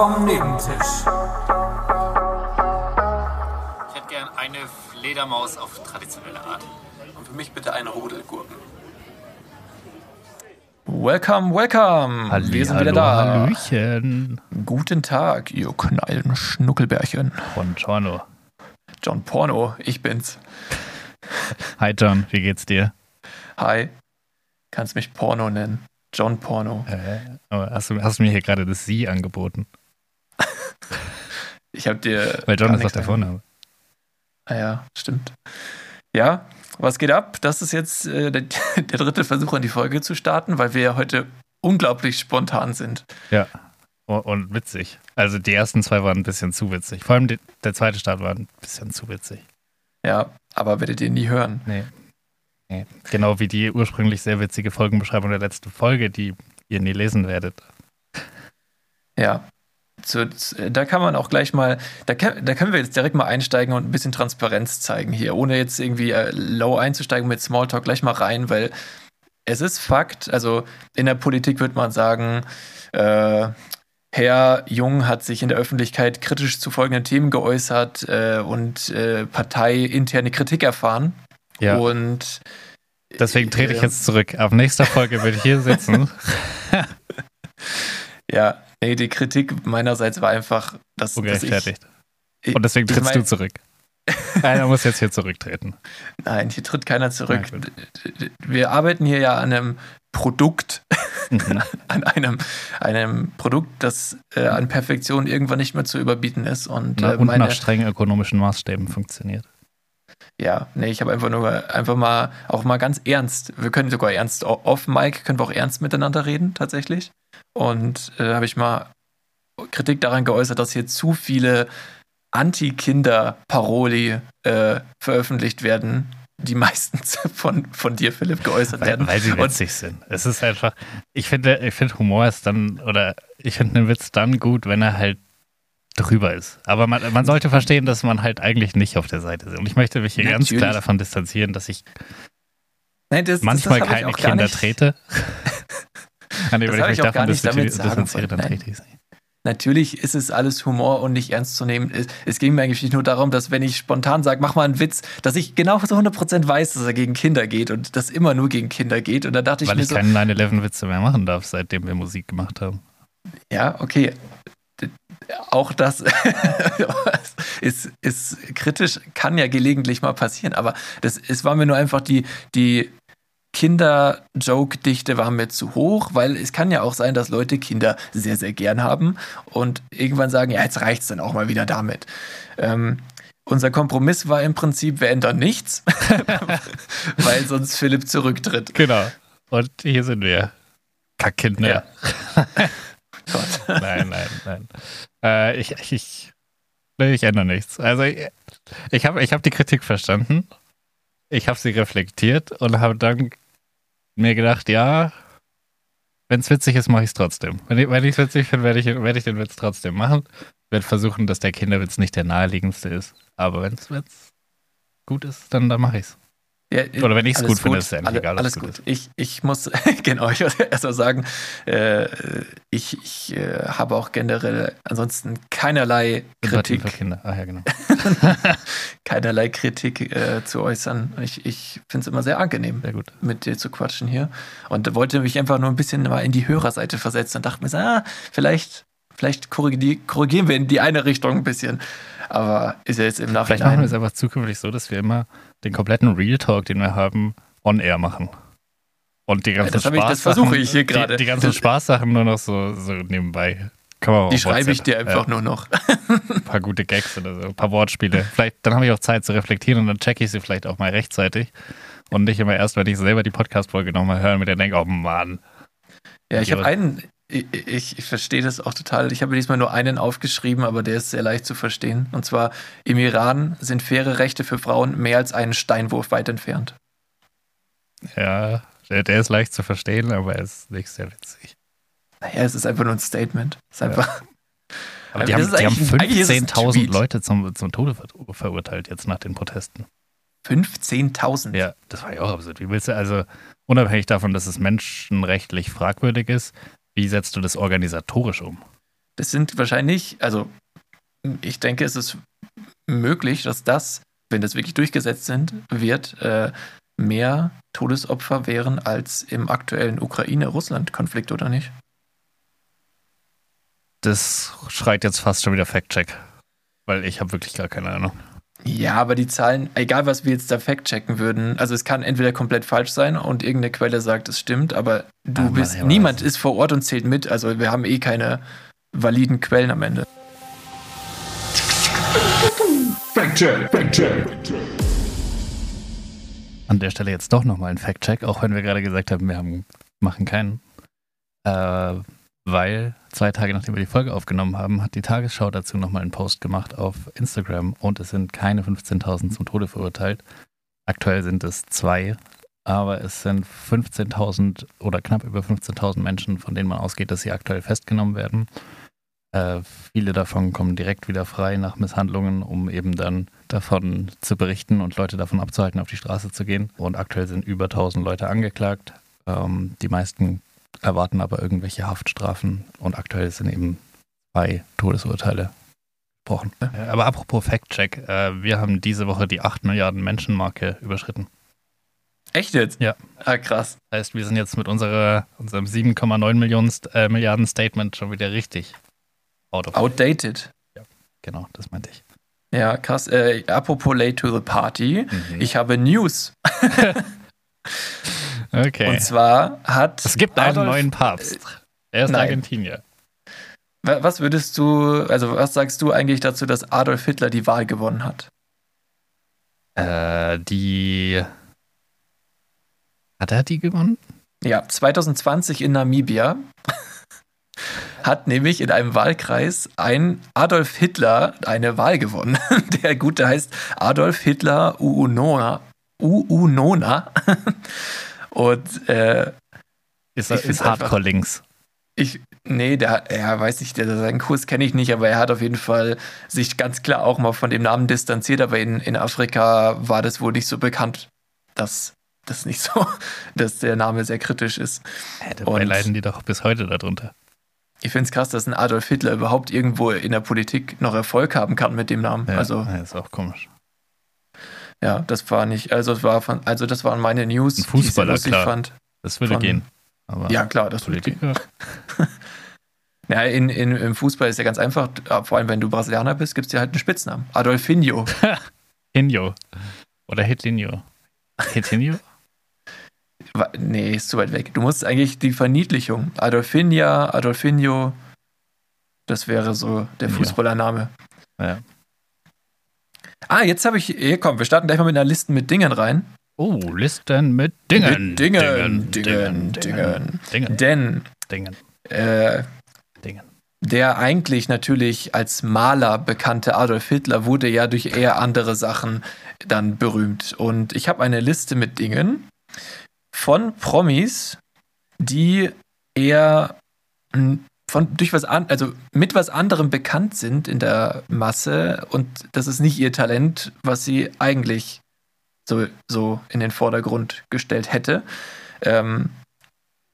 vom Nebentisch. Ich hätte gern eine Fledermaus auf traditionelle Art. Und für mich bitte eine Rudelgurken. Welcome, welcome. Halli, Wir sind hallo, wieder da. Hallöchen. Guten Tag, ihr knallen Schnuckelbärchen. Buongiorno. John Porno, ich bin's. Hi John, wie geht's dir? Hi. Kannst mich Porno nennen. John Porno. Äh, aber hast, du, hast du mir hier gerade das Sie angeboten? Ich hab dir. Weil John ist nichts der Vorname. Ah ja, stimmt. Ja, was geht ab? Das ist jetzt äh, der, der dritte Versuch, an die Folge zu starten, weil wir ja heute unglaublich spontan sind. Ja. Und, und witzig. Also die ersten zwei waren ein bisschen zu witzig. Vor allem die, der zweite Start war ein bisschen zu witzig. Ja, aber werdet ihr nie hören. Nee. nee. Genau wie die ursprünglich sehr witzige Folgenbeschreibung der letzten Folge, die ihr nie lesen werdet. Ja. Zu, da kann man auch gleich mal, da, kann, da können wir jetzt direkt mal einsteigen und ein bisschen Transparenz zeigen hier, ohne jetzt irgendwie äh, low einzusteigen mit Smalltalk, gleich mal rein, weil es ist Fakt, also in der Politik würde man sagen, äh, Herr Jung hat sich in der Öffentlichkeit kritisch zu folgenden Themen geäußert äh, und äh, parteiinterne Kritik erfahren. Ja. Und Deswegen trete ich äh, jetzt zurück. Ab nächster Folge würde ich hier sitzen. Ja, nee, die Kritik meinerseits war einfach, dass, dass ich, Ungerechtfertigt. ich. Und deswegen ich trittst mein- du zurück. Einer muss jetzt hier zurücktreten. Nein, hier tritt keiner zurück. Gut. Wir arbeiten hier ja an einem Produkt, Mhm. an einem, einem Produkt, das äh, an Perfektion irgendwann nicht mehr zu überbieten ist. Und, Na, äh, und meine, nach strengen ökonomischen Maßstäben funktioniert. Ja, nee, ich habe einfach nur einfach mal auch mal ganz ernst. Wir können sogar ernst off Mike können wir auch ernst miteinander reden tatsächlich. Und äh, habe ich mal Kritik daran geäußert, dass hier zu viele Anti-Kinder-Paroli äh, veröffentlicht werden, die meistens von, von dir, Philipp, geäußert Weil, werden. weil sie Und- witzig sind. Es ist einfach, ich finde, ich finde Humor ist dann, oder ich finde einen Witz dann gut, wenn er halt drüber ist. Aber man, man sollte verstehen, dass man halt eigentlich nicht auf der Seite ist. Und ich möchte mich hier ganz Natürlich. klar davon distanzieren, dass ich Nein, das, manchmal das, das ich keine Kinder trete. An dem Das ich mich ich davon nicht damit sagen distanziere, dann trete ich sie. Natürlich ist es alles Humor und nicht ernst zu nehmen. Es, ging mir eigentlich nur darum, dass wenn ich spontan sage, mach mal einen Witz, dass ich genau zu 100% weiß, dass er gegen Kinder geht und das immer nur gegen Kinder geht. Und da dachte ich Weil mir ich so, keine 9-11-Witze mehr machen darf, seitdem wir Musik gemacht haben. ja, okay. Auch das ist, ist kritisch, kann ja gelegentlich mal passieren, aber das, es war mir nur einfach die, die Kinder-Joke-Dichte war mir zu hoch, weil es kann ja auch sein, dass Leute Kinder sehr, sehr gern haben und irgendwann sagen, ja, jetzt reicht's dann auch mal wieder damit. Ähm, unser Kompromiss war im Prinzip, wir ändern nichts, weil sonst Philipp zurücktritt. Genau. Und hier sind wir. Kackkinder. Ja. Gott. Nein, nein, nein. Äh, ich, ich, ich, ich ändere nichts. Also ich, ich habe ich hab die Kritik verstanden. Ich habe sie reflektiert und habe dann mir gedacht, ja, wenn es witzig ist, mache ich es trotzdem. Wenn ich es witzig finde, werde ich, werd ich den Witz trotzdem machen. werde versuchen, dass der Kinderwitz nicht der naheliegendste ist. Aber wenn es gut ist, dann, dann mache ich es. Ja, Oder wenn ich's alles gut finde, ist ja eigentlich alle, egal, Alles es gut gut. Ich, ich muss, genau, ich muss erst mal sagen, äh, ich, ich äh, habe auch generell ansonsten keinerlei Kritik, Kinder. Ach ja, genau. keinerlei Kritik äh, zu äußern. Ich, ich finde es immer sehr angenehm, Sehr gut. mit dir zu quatschen hier. Und wollte mich einfach nur ein bisschen mal in die Hörerseite versetzen und dachte mir so, ah, vielleicht, vielleicht korrigi- korrigieren wir in die eine Richtung ein bisschen. Aber ist ja jetzt im Vielleicht machen wir Nachhinein. es einfach zukünftig so, dass wir immer den kompletten Real Talk, den wir haben, on air machen. Und die ganzen das hab ich- das Spaßsachen- versuche ich hier gerade. Die, die ganzen Das- Spaßsachen nur noch so, so nebenbei. Kann man Die schreibe ich dir einfach äh, nur noch. Ein paar gute Gags oder so, ein paar Wortspiele. Vielleicht, dann habe ich auch Zeit zu reflektieren und dann checke ich sie vielleicht auch mal rechtzeitig. Und nicht immer erst, wenn ich selber die Podcast-Folge nochmal höre und mir dann denke, oh Mann. Ja, ich habe Ja. einen, ich, ich, ich verstehe das auch total. Ich habe diesmal nur einen aufgeschrieben, aber der ist sehr leicht zu verstehen. Und zwar, im Iran sind faire Rechte für Frauen mehr als einen Steinwurf weit entfernt. Ja, der, der ist leicht zu verstehen, aber er ist nicht sehr witzig. Naja, es ist einfach nur ein Statement. Es ist einfach, Aber die haben, haben eigentlich ein- eigentlich ist es ein 15.000 Tweet. Leute zum, zum Tode ver verurteilt jetzt nach den Protesten. 15.000. Ja, das war ja auch absurd. Wie willst du, also unabhängig davon, dass es menschenrechtlich fragwürdig ist, wie setzt du das organisatorisch um? Das sind wahrscheinlich, also ich denke, es ist möglich, dass das, wenn das wirklich durchgesetzt sind, wird, äh, mehr Todesopfer wären als im aktuellen Ukraine-Russland-Konflikt, oder nicht? Das schreit jetzt fast schon wieder Fact-Check, weil ich habe wirklich gar keine Ahnung. Ja, aber die Zahlen, egal was wir jetzt da fact-checken würden, also es kann entweder komplett falsch sein und irgendeine Quelle sagt, es stimmt, aber du Ah, bist, Mann, niemand ist vor Ort und zählt mit, also wir haben eh keine validen Quellen am Ende. An der Stelle jetzt doch nochmal ein Fact-Check, auch wenn wir gerade gesagt haben, wir haben, machen keinen. Äh, weil zwei Tage nachdem wir die Folge aufgenommen haben, hat die Tagesschau dazu nochmal einen Post gemacht auf Instagram und es sind keine 15.000 zum Tode verurteilt. Aktuell sind es zwei, aber es sind 15.000 oder knapp über 15.000 Menschen, von denen man ausgeht, dass sie aktuell festgenommen werden. Äh, viele davon kommen direkt wieder frei nach Misshandlungen, um eben dann davon zu berichten und Leute davon abzuhalten, auf die Straße zu gehen. Und aktuell sind über 1000 Leute angeklagt. Ähm, die meisten erwarten aber irgendwelche Haftstrafen und aktuell sind eben zwei Todesurteile gesprochen. Äh, Aber apropos Fact-Check, äh, wir haben diese Woche die 8 Milliarden Menschen-Marke überschritten. Echt jetzt? Ja. Ah, krass. Das heißt, wir sind jetzt mit unserer, unserem 7,9 Millionen, äh, Milliarden Statement schon wieder richtig out of Outdated. Genau, das meinte ich. Ja, krass. Äh, apropos late to the party. Mhm. Ich habe News. Okay. Und zwar hat. es gibt einen Adolf- neuen Papst. Er ist Nein. Argentinier. Wa- Was würdest du, also was sagst du eigentlich dazu, dass Adolf Hitler die Wahl gewonnen hat? Äh, die. Hat er die gewonnen? Ja, 2020 in Namibia hat nämlich in einem Wahlkreis ein Adolf Hitler eine Wahl gewonnen. Der Gute heißt Adolf Hitler Uunona. Uunona. Und äh, Ist, Ich ist Hardcore links. ich, nee, der, er weiß nicht, der, seinen Kurs kenne ich nicht, aber er hat auf jeden Fall sich ganz klar auch mal von dem Namen distanziert, aber in, in Afrika war das wohl nicht so bekannt, dass das nicht so, dass der Name sehr kritisch ist. Hä, dabei Und- leiden die doch bis heute darunter. Ich finde es krass, dass ein Adolf Hitler überhaupt irgendwo in der Politik noch Erfolg haben kann mit dem Namen. Ja, Also, ja, ist auch komisch. Ja, das war nicht, also es war von, also das waren meine News, Ein die ich Fußballer, klar. fand. Das würde Von- gehen. Aber Ja, klar, das würde gehen. Politiker. Ja, in, in, im Fußball ist ja ganz einfach, vor allem wenn du Brasilianer bist, gibt es dir halt einen Spitznamen. Adolfinho. Hinjo. Oder. Hitlinho? Wa- Nee, ist zu weit weg. Du musst eigentlich die Verniedlichung. Adolfinha, Adolfinho, das wäre so der Ja. Fußballername. Ja. Ah, jetzt habe ich, hier komm, wir starten gleich mal mit einer Liste mit Dingen rein. Oh, Listen mit Dingen. Mit Dingen, Dingen, Dingen. Dingen. Denn Dingen. äh, Dingen. der eigentlich natürlich als Maler bekannte Adolf Hitler wurde ja durch eher andere Sachen dann berühmt. Und ich habe eine Liste mit Dingen von Promis, die eher mh, von, durch was an, also mit was anderem bekannt sind in der Masse und das ist nicht ihr Talent, was sie eigentlich so, so in den Vordergrund gestellt hätte. Ähm,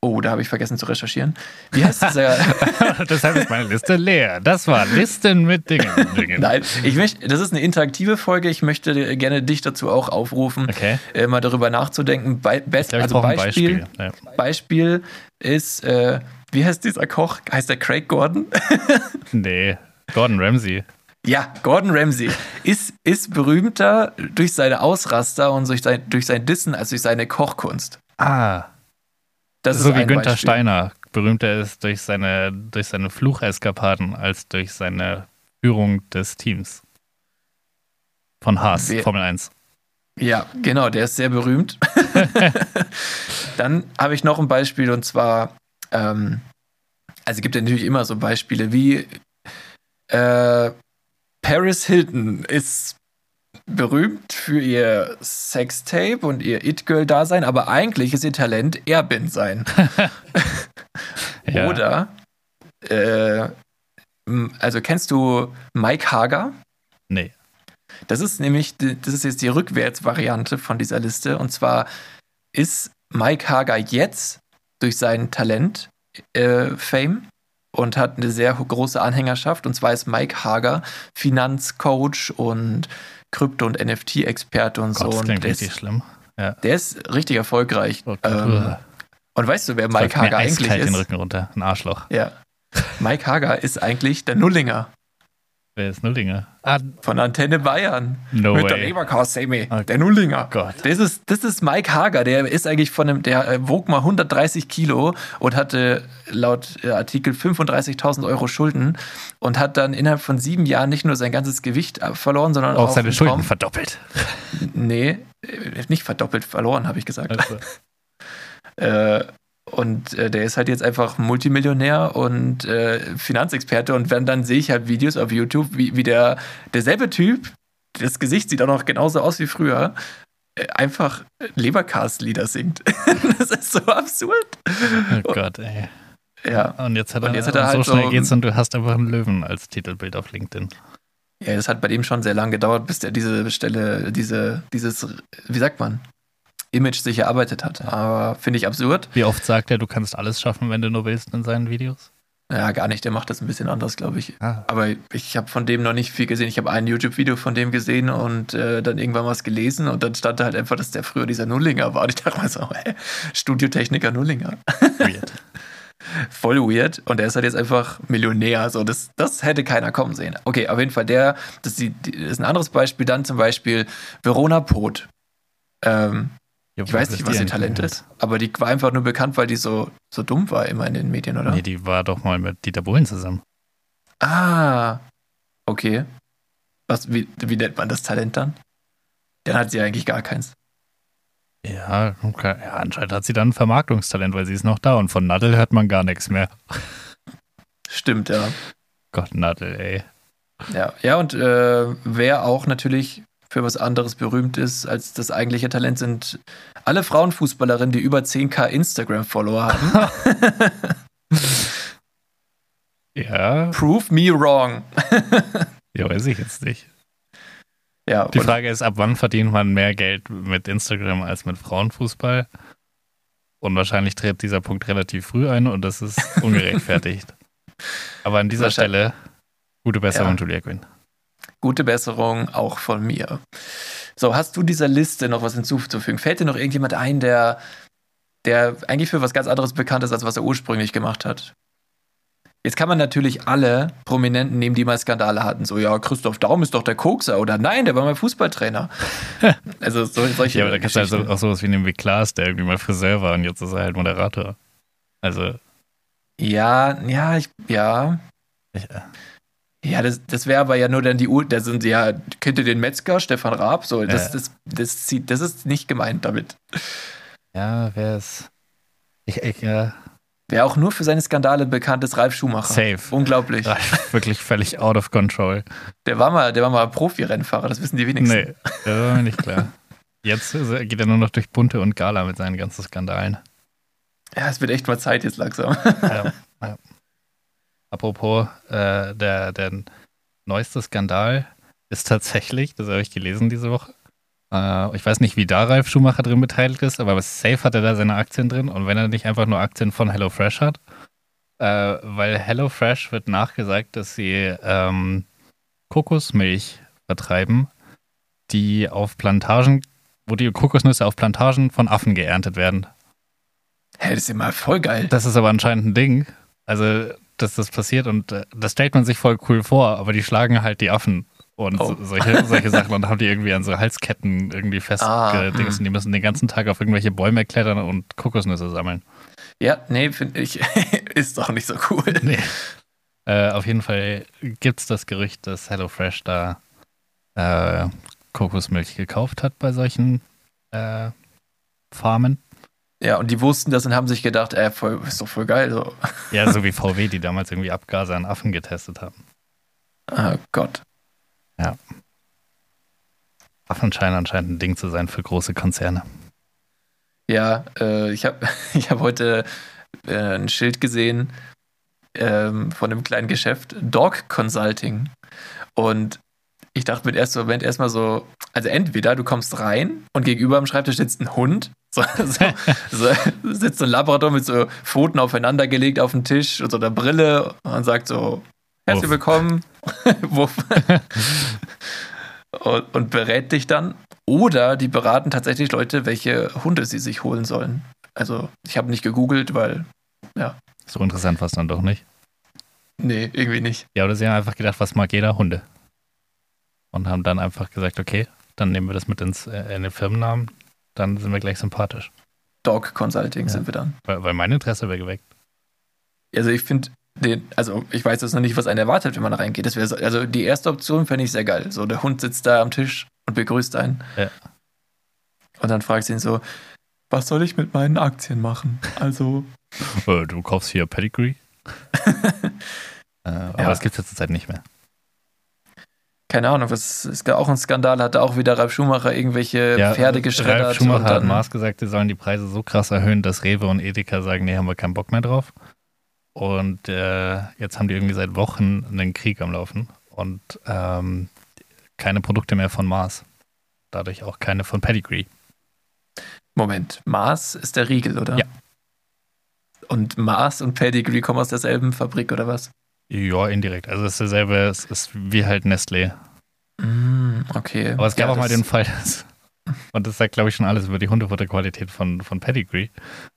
oh, da habe ich vergessen zu recherchieren. Wie heißt dieser? Deshalb ist meine Liste leer. Das war Listen mit Dingen. Dingen. Nein, ich möchte, das ist eine interaktive Folge. Ich möchte gerne dich dazu auch aufrufen, Okay. äh, mal darüber nachzudenken. Ich best, glaube, ich also Beispiel, Beispiel. Ja. Beispiel ist, äh, wie heißt dieser Koch? Heißt der Craig Gordon? Nee, Gordon Ramsay. ja, Gordon Ramsay ist, ist berühmter durch seine Ausraster und durch sein, durch sein Dissen als durch seine Kochkunst. Ah, Das so ist wie Günther Beispiel. Steiner. Berühmter ist durch seine, durch seine Flucheskapaden als durch seine Führung des Teams. Von Haas, Wer- Formel 1. Ja, genau, der ist sehr berühmt. Dann habe ich noch ein Beispiel und zwar, ähm, also es gibt ja natürlich immer so Beispiele wie äh, Paris Hilton ist berühmt für ihr Sextape und ihr It-Girl-Dasein, aber eigentlich ist ihr Talent Erbin sein. Ja. Oder, äh, also kennst du Mike Hager? Nee. Das ist nämlich, das ist jetzt die Rückwärtsvariante von dieser Liste. Und zwar ist Mike Hager jetzt durch sein Talent äh, Fame und hat eine sehr große Anhängerschaft. Und zwar ist Mike Hager Finanzcoach und Krypto- und NFT-Experte und Gott, so. das klingt und der richtig ist, schlimm. Ja. der ist richtig erfolgreich. Oh Gott, ähm, und weißt du, wer Läuft Mike Hager eigentlich eiskalt den ist? Rücken runter. Ein Arschloch. Ja. Mike Hager ist eigentlich der Nullinger Wer ist Nullinger? Ah, von Antenne Bayern. no Mit der way. Leberkast, Sammy. Oh Der Nullinger. Gott. Das ist, das ist Mike Hager, der ist eigentlich von einem, der äh, wog mal 130 Kilo und hatte laut äh, Artikel 35.000 Euro Schulden und hat dann innerhalb von sieben Jahren nicht nur sein ganzes Gewicht äh, verloren, sondern Auch auch seine Schulden Traum- verdoppelt. Nee, äh, nicht verdoppelt verloren, habe ich gesagt. Also, Äh, und äh, der ist halt jetzt einfach Multimillionär und äh, Finanzexperte. Und wenn dann sehe ich halt Videos auf YouTube, wie, wie der derselbe Typ, das Gesicht sieht auch noch genauso aus wie früher, äh, einfach Lebercast-Lieder singt. das ist so absurd. oh Gott, ey. Ja. Und jetzt hat er, Und jetzt hat er so halt schnell so- geht's und du hast einfach einen Löwen als Titelbild auf LinkedIn. ja, das hat bei dem schon sehr lange gedauert, bis der diese Stelle, diese, dieses, wie sagt man, Image sich erarbeitet hat. Aber finde ich absurd. Wie oft sagt er, du kannst alles schaffen, wenn du nur willst in seinen Videos? Ja, gar nicht. Der macht das ein bisschen anders, glaube ich. Ah, Aber ich habe von dem noch nicht viel gesehen. Ich habe ein YouTube-Video von dem gesehen und äh, dann irgendwann was gelesen und dann stand da halt einfach, dass der früher dieser Nullinger war. Und ich dachte mal so, hä? Studiotechniker Nullinger. weird. Voll weird. Und der ist halt jetzt einfach Millionär. So, das, das hätte keiner kommen sehen. Okay, auf jeden Fall der, das ist, die, das ist ein anderes Beispiel. Dann zum Beispiel Verona Pot. Ähm, Ja, ich weiß nicht, was ihr Talent ist, aber die war einfach nur bekannt, weil die so, so dumm war immer in den Medien, oder? Nee, die war doch mal mit Dieter Bohlen zusammen. Ah, okay. Was, wie, wie nennt man das Talent dann? Dann hat sie eigentlich gar keins. Ja, okay. ja, anscheinend hat sie dann ein Vermarktungstalent, weil sie ist noch da und von Nadel hört man gar nichts mehr. Stimmt, ja. Gott, Nadel, ey. Ja, ja und äh, wer auch natürlich für was anderes berühmt ist als das eigentliche Talent, sind alle Frauenfußballerinnen, die über 10k Instagram-Follower haben. Ja, Prove me wrong. ja, weiß ich jetzt nicht. Ja, Die Frage ist, ab wann verdient man mehr Geld mit Instagram als mit Frauenfußball? Und wahrscheinlich tritt dieser Punkt relativ früh ein und das ist ungerechtfertigt. Aber an dieser Stelle gute Besserung, Ja. Julia Quinn. Gute Besserung auch von mir. So, hast du dieser Liste noch was hinzuzufügen? Fällt dir noch irgendjemand ein, der, der eigentlich für was ganz anderes bekannt ist, als was er ursprünglich gemacht hat? Jetzt kann man natürlich alle Prominenten nehmen, die mal Skandale hatten. So, ja, Christoph Daum ist doch der Kokser. Oder nein, der war mal Fußballtrainer. also so, solche Ja, aber da gibt es also auch sowas wie den Klaas, der irgendwie mal Friseur war und jetzt ist er halt Moderator. Also, Ja, ja, ich, ja. äh, Ja, das, das wäre aber ja nur dann die Uhr, da sind sie ja, kennt ihr den Metzger, Stefan Raab? So, das, Ja. das, das, zieht, das ist nicht gemeint damit. ja, wer ist. Ich, ich, äh, Wer auch nur für seine Skandale bekannt ist, Ralf Schumacher. safe. Unglaublich. Ralf, wirklich völlig out of control. Der war mal, der war mal Profi-Rennfahrer, das wissen die wenigsten. Nee, das war mir nicht klar. Jetzt geht er nur noch durch Bunte und Gala mit seinen ganzen Skandalen. Ja, es wird echt mal Zeit jetzt langsam. ja, ja. Apropos, äh, der, der neueste Skandal ist tatsächlich, das habe ich gelesen diese Woche. Äh, ich weiß nicht, wie da Ralf Schumacher drin beteiligt ist, aber safe hat er da seine Aktien drin. Und wenn er nicht einfach nur Aktien von HelloFresh hat, äh, weil HelloFresh wird nachgesagt, dass sie ähm, Kokosmilch vertreiben, die auf Plantagen, wo die Kokosnüsse auf Plantagen von Affen geerntet werden. Hä, das ist mal voll geil. Das ist aber anscheinend ein Ding. Also, dass das passiert und äh, das stellt man sich voll cool vor, aber die schlagen halt die Affen und Oh. so, solche, solche Sachen und haben die irgendwie an so Halsketten irgendwie Ah, festgedingst und die müssen den ganzen Tag auf irgendwelche Bäume klettern und Kokosnüsse sammeln. Ja, nee, finde ich, ist doch nicht so cool. Nee. Äh, auf jeden Fall gibt es das Gerücht, dass HelloFresh da äh, Kokosmilch gekauft hat bei solchen äh, Farmen. Ja, und die wussten das und haben sich gedacht, ey, voll, ist doch voll geil. So. Ja, so wie VW, die damals irgendwie Abgase an Affen getestet haben. Ah, Gott. Affen scheinen anscheinend ein Ding zu sein für große Konzerne. Ja, äh, ich habe ich hab heute äh, ein Schild gesehen ähm, von einem kleinen Geschäft, Dog Consulting. Und ich dachte mir im ersten Moment erstmal so, also entweder du kommst rein und gegenüber am Schreibtisch sitzt ein Hund So, so, so sitzt so ein Labrador mit so Pfoten aufeinander gelegt auf dem Tisch und so einer Brille und sagt so, herzlich willkommen. Und, und berät dich dann. Oder die beraten tatsächlich Leute, welche Hunde sie sich holen sollen. Also ich habe nicht gegoogelt, weil, So interessant war es dann doch nicht. nee, irgendwie nicht. Ja, oder sie haben einfach gedacht, was mag jeder? Hunde. Und haben dann einfach gesagt, okay, dann nehmen wir das mit ins, äh, in den Firmennamen, dann sind wir gleich sympathisch. Dog Consulting Ja. sind wir dann. Weil, weil mein Interesse wäre geweckt. Also ich finde den, also ich weiß jetzt noch nicht, was einen erwartet, wenn man reingeht. Das wäre so, also die erste Option fände ich sehr geil. So der Hund sitzt da am Tisch und begrüßt einen. Ja. Und dann fragt sie ihn so, was soll ich mit meinen Aktien machen? Also, Äh, du kaufst hier Pedigree. äh, aber Ja. das gibt es ja zurzeit nicht mehr. Keine Ahnung, was gab auch einen Skandal, hatte auch wieder Ralf Schumacher irgendwelche Pferde geschreddert. Ralf Schumacher hat Maß gesagt, sie sollen die Preise so krass erhöhen, dass Rewe und Edeka sagen, nee, haben wir keinen Bock mehr drauf. Und äh, jetzt haben die irgendwie seit Wochen einen Krieg am Laufen und ähm, keine Produkte mehr von Mars. Dadurch auch keine von Pedigree. Moment, Mars ist der Riegel, oder? Ja. Und Mars und Pedigree kommen aus derselben Fabrik, oder was? Ja, indirekt. Also es ist dasselbe, es ist wie halt Nestlé. Mm, okay. Aber es gab Ja, auch mal den Fall, dass, und das sagt, glaube ich, schon alles über die Hundefutterqualität von, von Pedigree,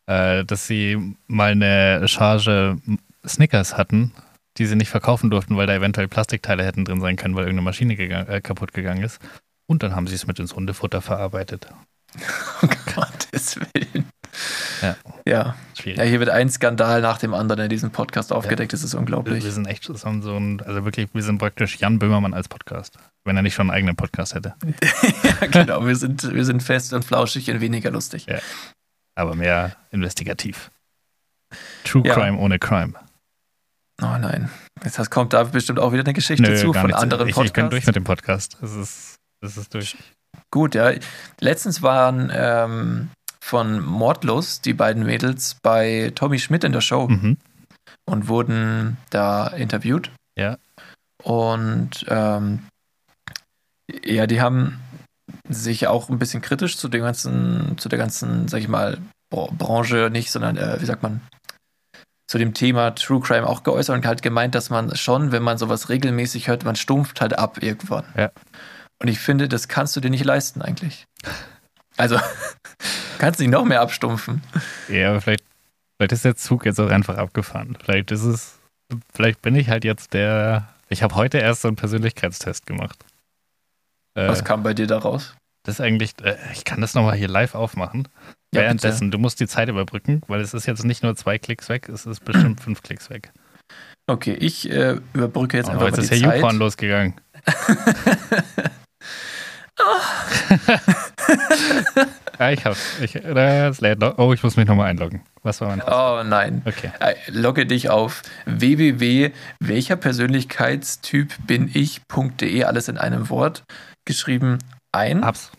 äh, dass sie mal eine Charge Snickers hatten, die sie nicht verkaufen durften, weil da eventuell Plastikteile hätten drin sein können, weil irgendeine Maschine gegangen, äh, kaputt gegangen ist. Und dann haben sie es mit ins Hundefutter verarbeitet. Um Gottes Willen. Ja. Ja. Schwierig. ja, hier wird ein Skandal nach dem anderen in diesem Podcast aufgedeckt. Das ist unglaublich. wir sind echt so so ein, also wirklich, wir sind praktisch Jan Böhmermann als Podcast. Wenn er nicht schon einen eigenen Podcast hätte. ja, genau, wir sind, wir sind fest und flauschig und weniger lustig. Ja. Aber mehr investigativ. True Ja. Crime ohne Crime. Oh nein. Jetzt kommt da bestimmt auch wieder eine Geschichte zu von anderen ich, Podcasts. ich bin durch mit dem Podcast. Es ist, es ist durch. Gut, ja. Letztens waren ähm, von Mordlos die beiden Mädels bei Tommy Schmidt in der Show Mhm. und wurden da interviewt. Ja. Und ähm, ja, die haben sich auch ein bisschen kritisch zu dem ganzen, zu der ganzen, sag ich mal, Bra- Branche nicht, sondern äh, wie sagt man, zu dem Thema True Crime auch geäußert und halt gemeint, dass man schon, wenn man sowas regelmäßig hört, man stumpft halt ab irgendwann. Ja. Und ich finde, das kannst du dir nicht leisten eigentlich. Also, kannst nicht noch mehr abstumpfen. Ja, aber vielleicht, vielleicht ist der Zug jetzt auch einfach abgefahren. Vielleicht ist es, vielleicht bin ich halt jetzt der. Ich habe heute erst so einen Persönlichkeitstest gemacht. Äh, Was kam bei dir da raus? das ist eigentlich, äh, ich kann das nochmal hier live aufmachen. Ja, Währenddessen, du musst die Zeit überbrücken, weil es ist jetzt nicht nur zwei Klicks weg, es ist bestimmt fünf Klicks weg. Okay, ich äh, überbrücke jetzt Oh, einfach jetzt mal ist die der Zeit. YouPorn losgegangen. ja, ich hab's. Ich, das lädt noch. Oh, ich muss mich nochmal einloggen. Was war mein Oh nein. Okay. Äh, Logge dich auf www.welcherpersönlichkeitstyp bin ich.de, alles in einem Wort, geschrieben ein. Hab's.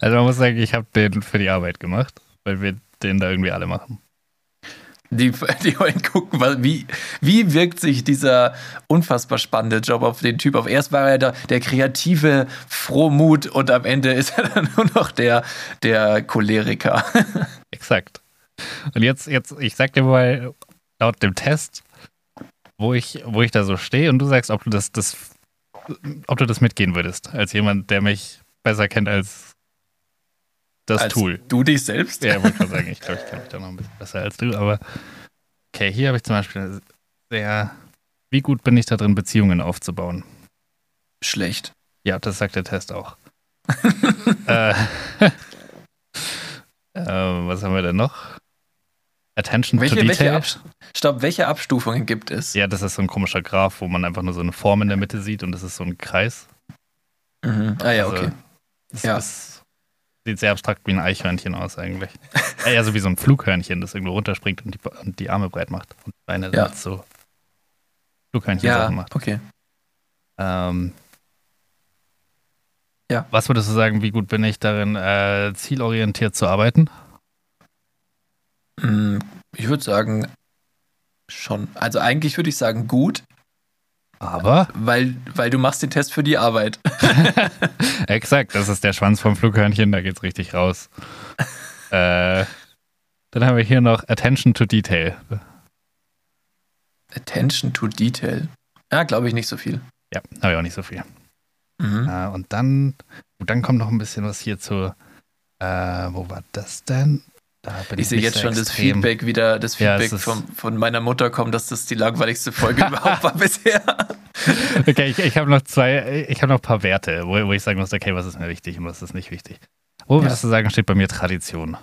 Also man muss sagen, ich habe den für die Arbeit gemacht, weil wir den da irgendwie alle machen. Die, die wollen gucken, wie, wie wirkt sich dieser unfassbar spannende Job auf den Typ auf. Erst war er der, der kreative Frohmut und am Ende ist er dann nur noch der, der Choleriker. Exakt. Und jetzt, jetzt, ich sag dir mal, laut dem Test, wo ich, wo ich da so stehe und du sagst, ob du das, das, ob du das mitgehen würdest, als jemand, der mich besser kennt als das Als Tool. Du dich selbst? Ja, wollte schon sagen, ich glaube, ich kenne mich da noch ein bisschen besser als du, aber okay, hier habe ich zum Beispiel sehr, wie gut bin ich da drin, Beziehungen aufzubauen? Schlecht. Ja, das sagt der Test auch. äh, äh, was haben wir denn noch? Attention Welche, to welche, Detail. Abst Stopp, welche Abstufungen gibt es? ja, das ist so ein komischer Graph, wo man einfach nur so eine Form in der Mitte sieht und das ist so ein Kreis. Mhm. Ah ja, Also, okay. Das Ja. ist, sieht sehr abstrakt wie ein Eichhörnchen aus eigentlich. ja, so wie so ein Flughörnchen, das irgendwo runterspringt und die, und die Arme breit macht. Und Beine Ja. ja. so Flughörnchen-Sachen Ja, macht. okay. Ähm, Ja. Was würdest du sagen, wie gut bin ich darin, äh, zielorientiert zu arbeiten? Mm, Ich würde sagen, schon. Also eigentlich würde ich sagen, gut. Aber, Weil, weil du machst den Test für die Arbeit. exakt, das ist der Schwanz vom Flughörnchen, da geht's richtig raus. äh, dann haben wir hier noch Attention to Detail. Attention to Detail. Ja, glaube ich nicht so viel. Ja, habe ich auch nicht so viel. Mhm. Äh, und dann, dann kommt noch ein bisschen was hier zu, äh, wo war das denn? Ich sehe jetzt so schon das extrem. Feedback wieder, das Ja, Feedback ist- vom, von meiner Mutter kommt, dass das die langweiligste Folge überhaupt war bisher. Okay, ich, ich habe noch zwei, ich habe noch ein paar Werte, wo, wo ich sagen muss, okay, was ist mir wichtig und was ist nicht wichtig. Wo Ja. würdest du sagen, steht bei mir Tradition?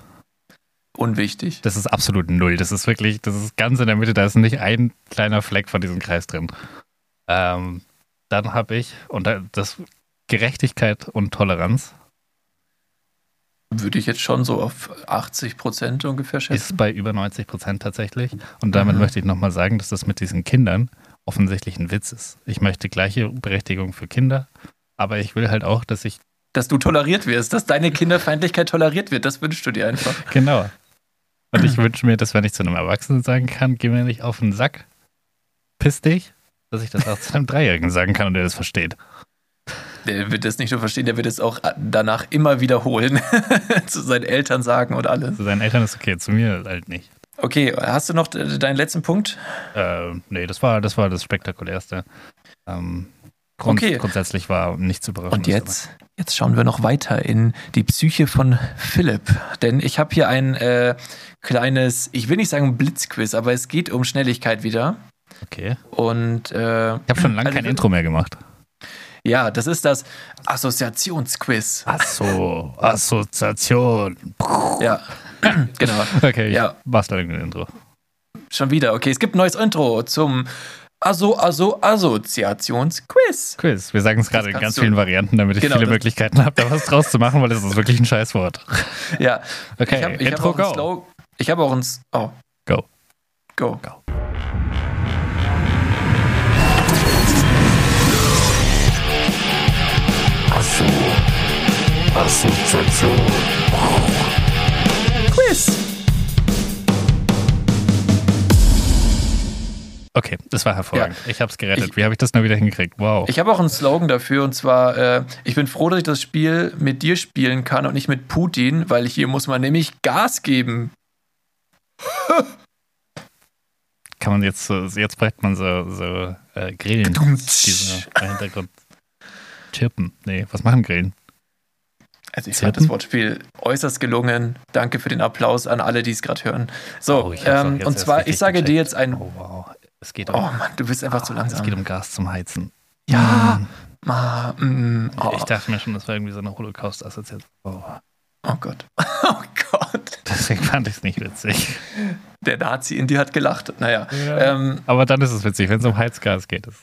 Unwichtig. Das ist absolut null. Das ist wirklich, das ist ganz in der Mitte, da ist nicht ein kleiner Fleck von diesem Kreis drin. Ähm, dann habe ich, und da- das Gerechtigkeit und Toleranz Würde ich jetzt schon so auf 80 Prozent ungefähr schätzen. ist bei über 90 Prozent tatsächlich. Und damit Mhm. möchte ich nochmal sagen, dass das mit diesen Kindern offensichtlich ein Witz ist. Ich möchte gleiche Berechtigung für Kinder, aber ich will halt auch, dass ich, Dass du toleriert wirst, dass deine Kinderfeindlichkeit toleriert wird, das wünschst du dir einfach. genau. Und ich wünsche mir, dass wenn ich zu einem Erwachsenen sagen kann, geh mir nicht auf den Sack, piss dich, dass ich das auch zu einem Dreijährigen sagen kann und der das versteht. Der wird das nicht nur verstehen, der wird es auch danach immer wiederholen. Zu seinen Eltern sagen und alles. Zu seinen Eltern ist okay, zu mir halt nicht. Okay, hast du noch de- deinen letzten Punkt? Äh, nee, das war das, war das Spektakulärste. Ähm, grund, Okay. Grundsätzlich war nichts überraschend. Und jetzt, jetzt schauen wir noch weiter in die Psyche von Philipp. Denn ich habe hier ein äh, kleines, ich will nicht sagen Blitzquiz, aber es geht um Schnelligkeit wieder. Okay. Und äh, Ich habe schon lange Also kein Intro mehr gemacht. Ja, das ist das Assoziationsquiz. Achso, Assoziation. Ja, genau. Okay, ich Ja. mach's leider ein Intro. Schon wieder. Okay, es gibt ein neues Intro zum Asso, Asso, Assoziationsquiz. Quiz. Wir sagen es gerade in ganz du- vielen Varianten, damit ich Genau, viele das- Möglichkeiten habe, da was draus zu machen, weil es ist wirklich ein Scheißwort. Ja, Okay, ich habe ich hab Intro auch ein go. Slow. Ich habe auch ein. Oh. Go. Go. Go. Quiz. Okay, das war hervorragend. Ich habe es gerettet. Ich- Wie habe ich das nur wieder hingekriegt? Wow. Ich habe auch einen Slogan dafür und zwar: äh, Ich bin froh, dass ich das Spiel mit dir spielen kann und nicht mit Putin, weil hier muss man nämlich Gas geben. Kann man jetzt so, jetzt bräuchte man so, so äh, Grillen. Diese im Hintergrund. Chirpen. Nee, was machen Grillen? Also ich fand Zirpen? das Wortspiel äußerst gelungen. Danke für den Applaus an alle, die es gerade hören. So, Oh, ähm, und zwar, ich sage dir gecheckt. jetzt ein. Oh wow. Es geht Oh um, Mann, du bist einfach zu es geht langsam. um Gas zum Heizen. Ja, ma, mm, oh, Ich dachte mir schon, das war irgendwie so eine Holocaust-Assoziation. Oh. oh Gott. Oh Gott. Deswegen fand ich es nicht witzig. Der Nazi in dir hat gelacht. Naja, Ja. ähm, Aber dann ist es witzig, wenn es um Heizgas geht. Das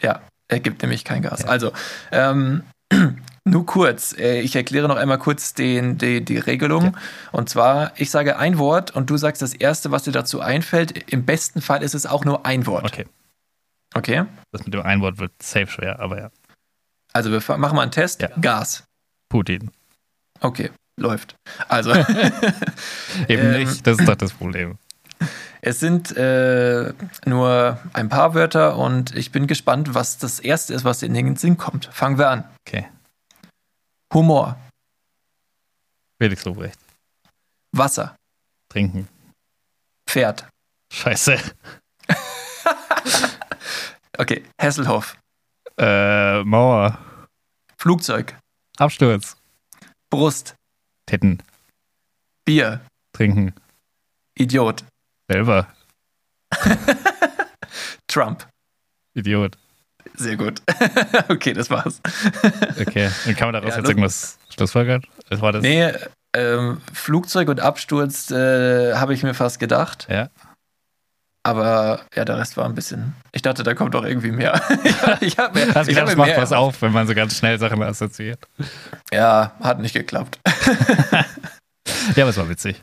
ja, er gibt nämlich kein Gas. Ja. Also, ähm, nur kurz. äh, Ich erkläre noch einmal kurz den, die, die Regelung. Und zwar, ich sage ein Wort und du sagst das Erste, was dir dazu einfällt. Im besten Fall ist es auch nur ein Wort. Okay, Okay? das mit dem Einwort wird safe schwer, aber ja. Also, wir machen mal einen Test. Ja. Gas. Putin. Okay, läuft. Also, Eben Ähm. nicht, das ist doch das Problem. Es sind äh, nur ein paar Wörter und ich bin gespannt, was das Erste ist, was in den Sinn kommt. Fangen wir an. Okay. Humor, Felix Lobrecht. Wasser, Trinken. Pferd. Scheiße. Okay, Hasselhoff, Äh, Mauer. Flugzeug, Absturz. Brust, Titten. Bier, Trinken. Idiot, Selber. Trump. Idiot. Sehr gut. okay, das war's. Okay. Dann kann man daraus Ja, jetzt irgendwas schlussfolgern? Das war das. Nee, ähm, Flugzeug und Absturz äh, habe ich mir fast gedacht. Ja. Aber ja, der Rest war ein bisschen. Ich dachte, da kommt doch irgendwie mehr. ich habe mir, Also ich das mir macht was auf, wenn man so ganz schnell Sachen assoziiert. Ja, hat nicht geklappt. Ja, aber es war witzig.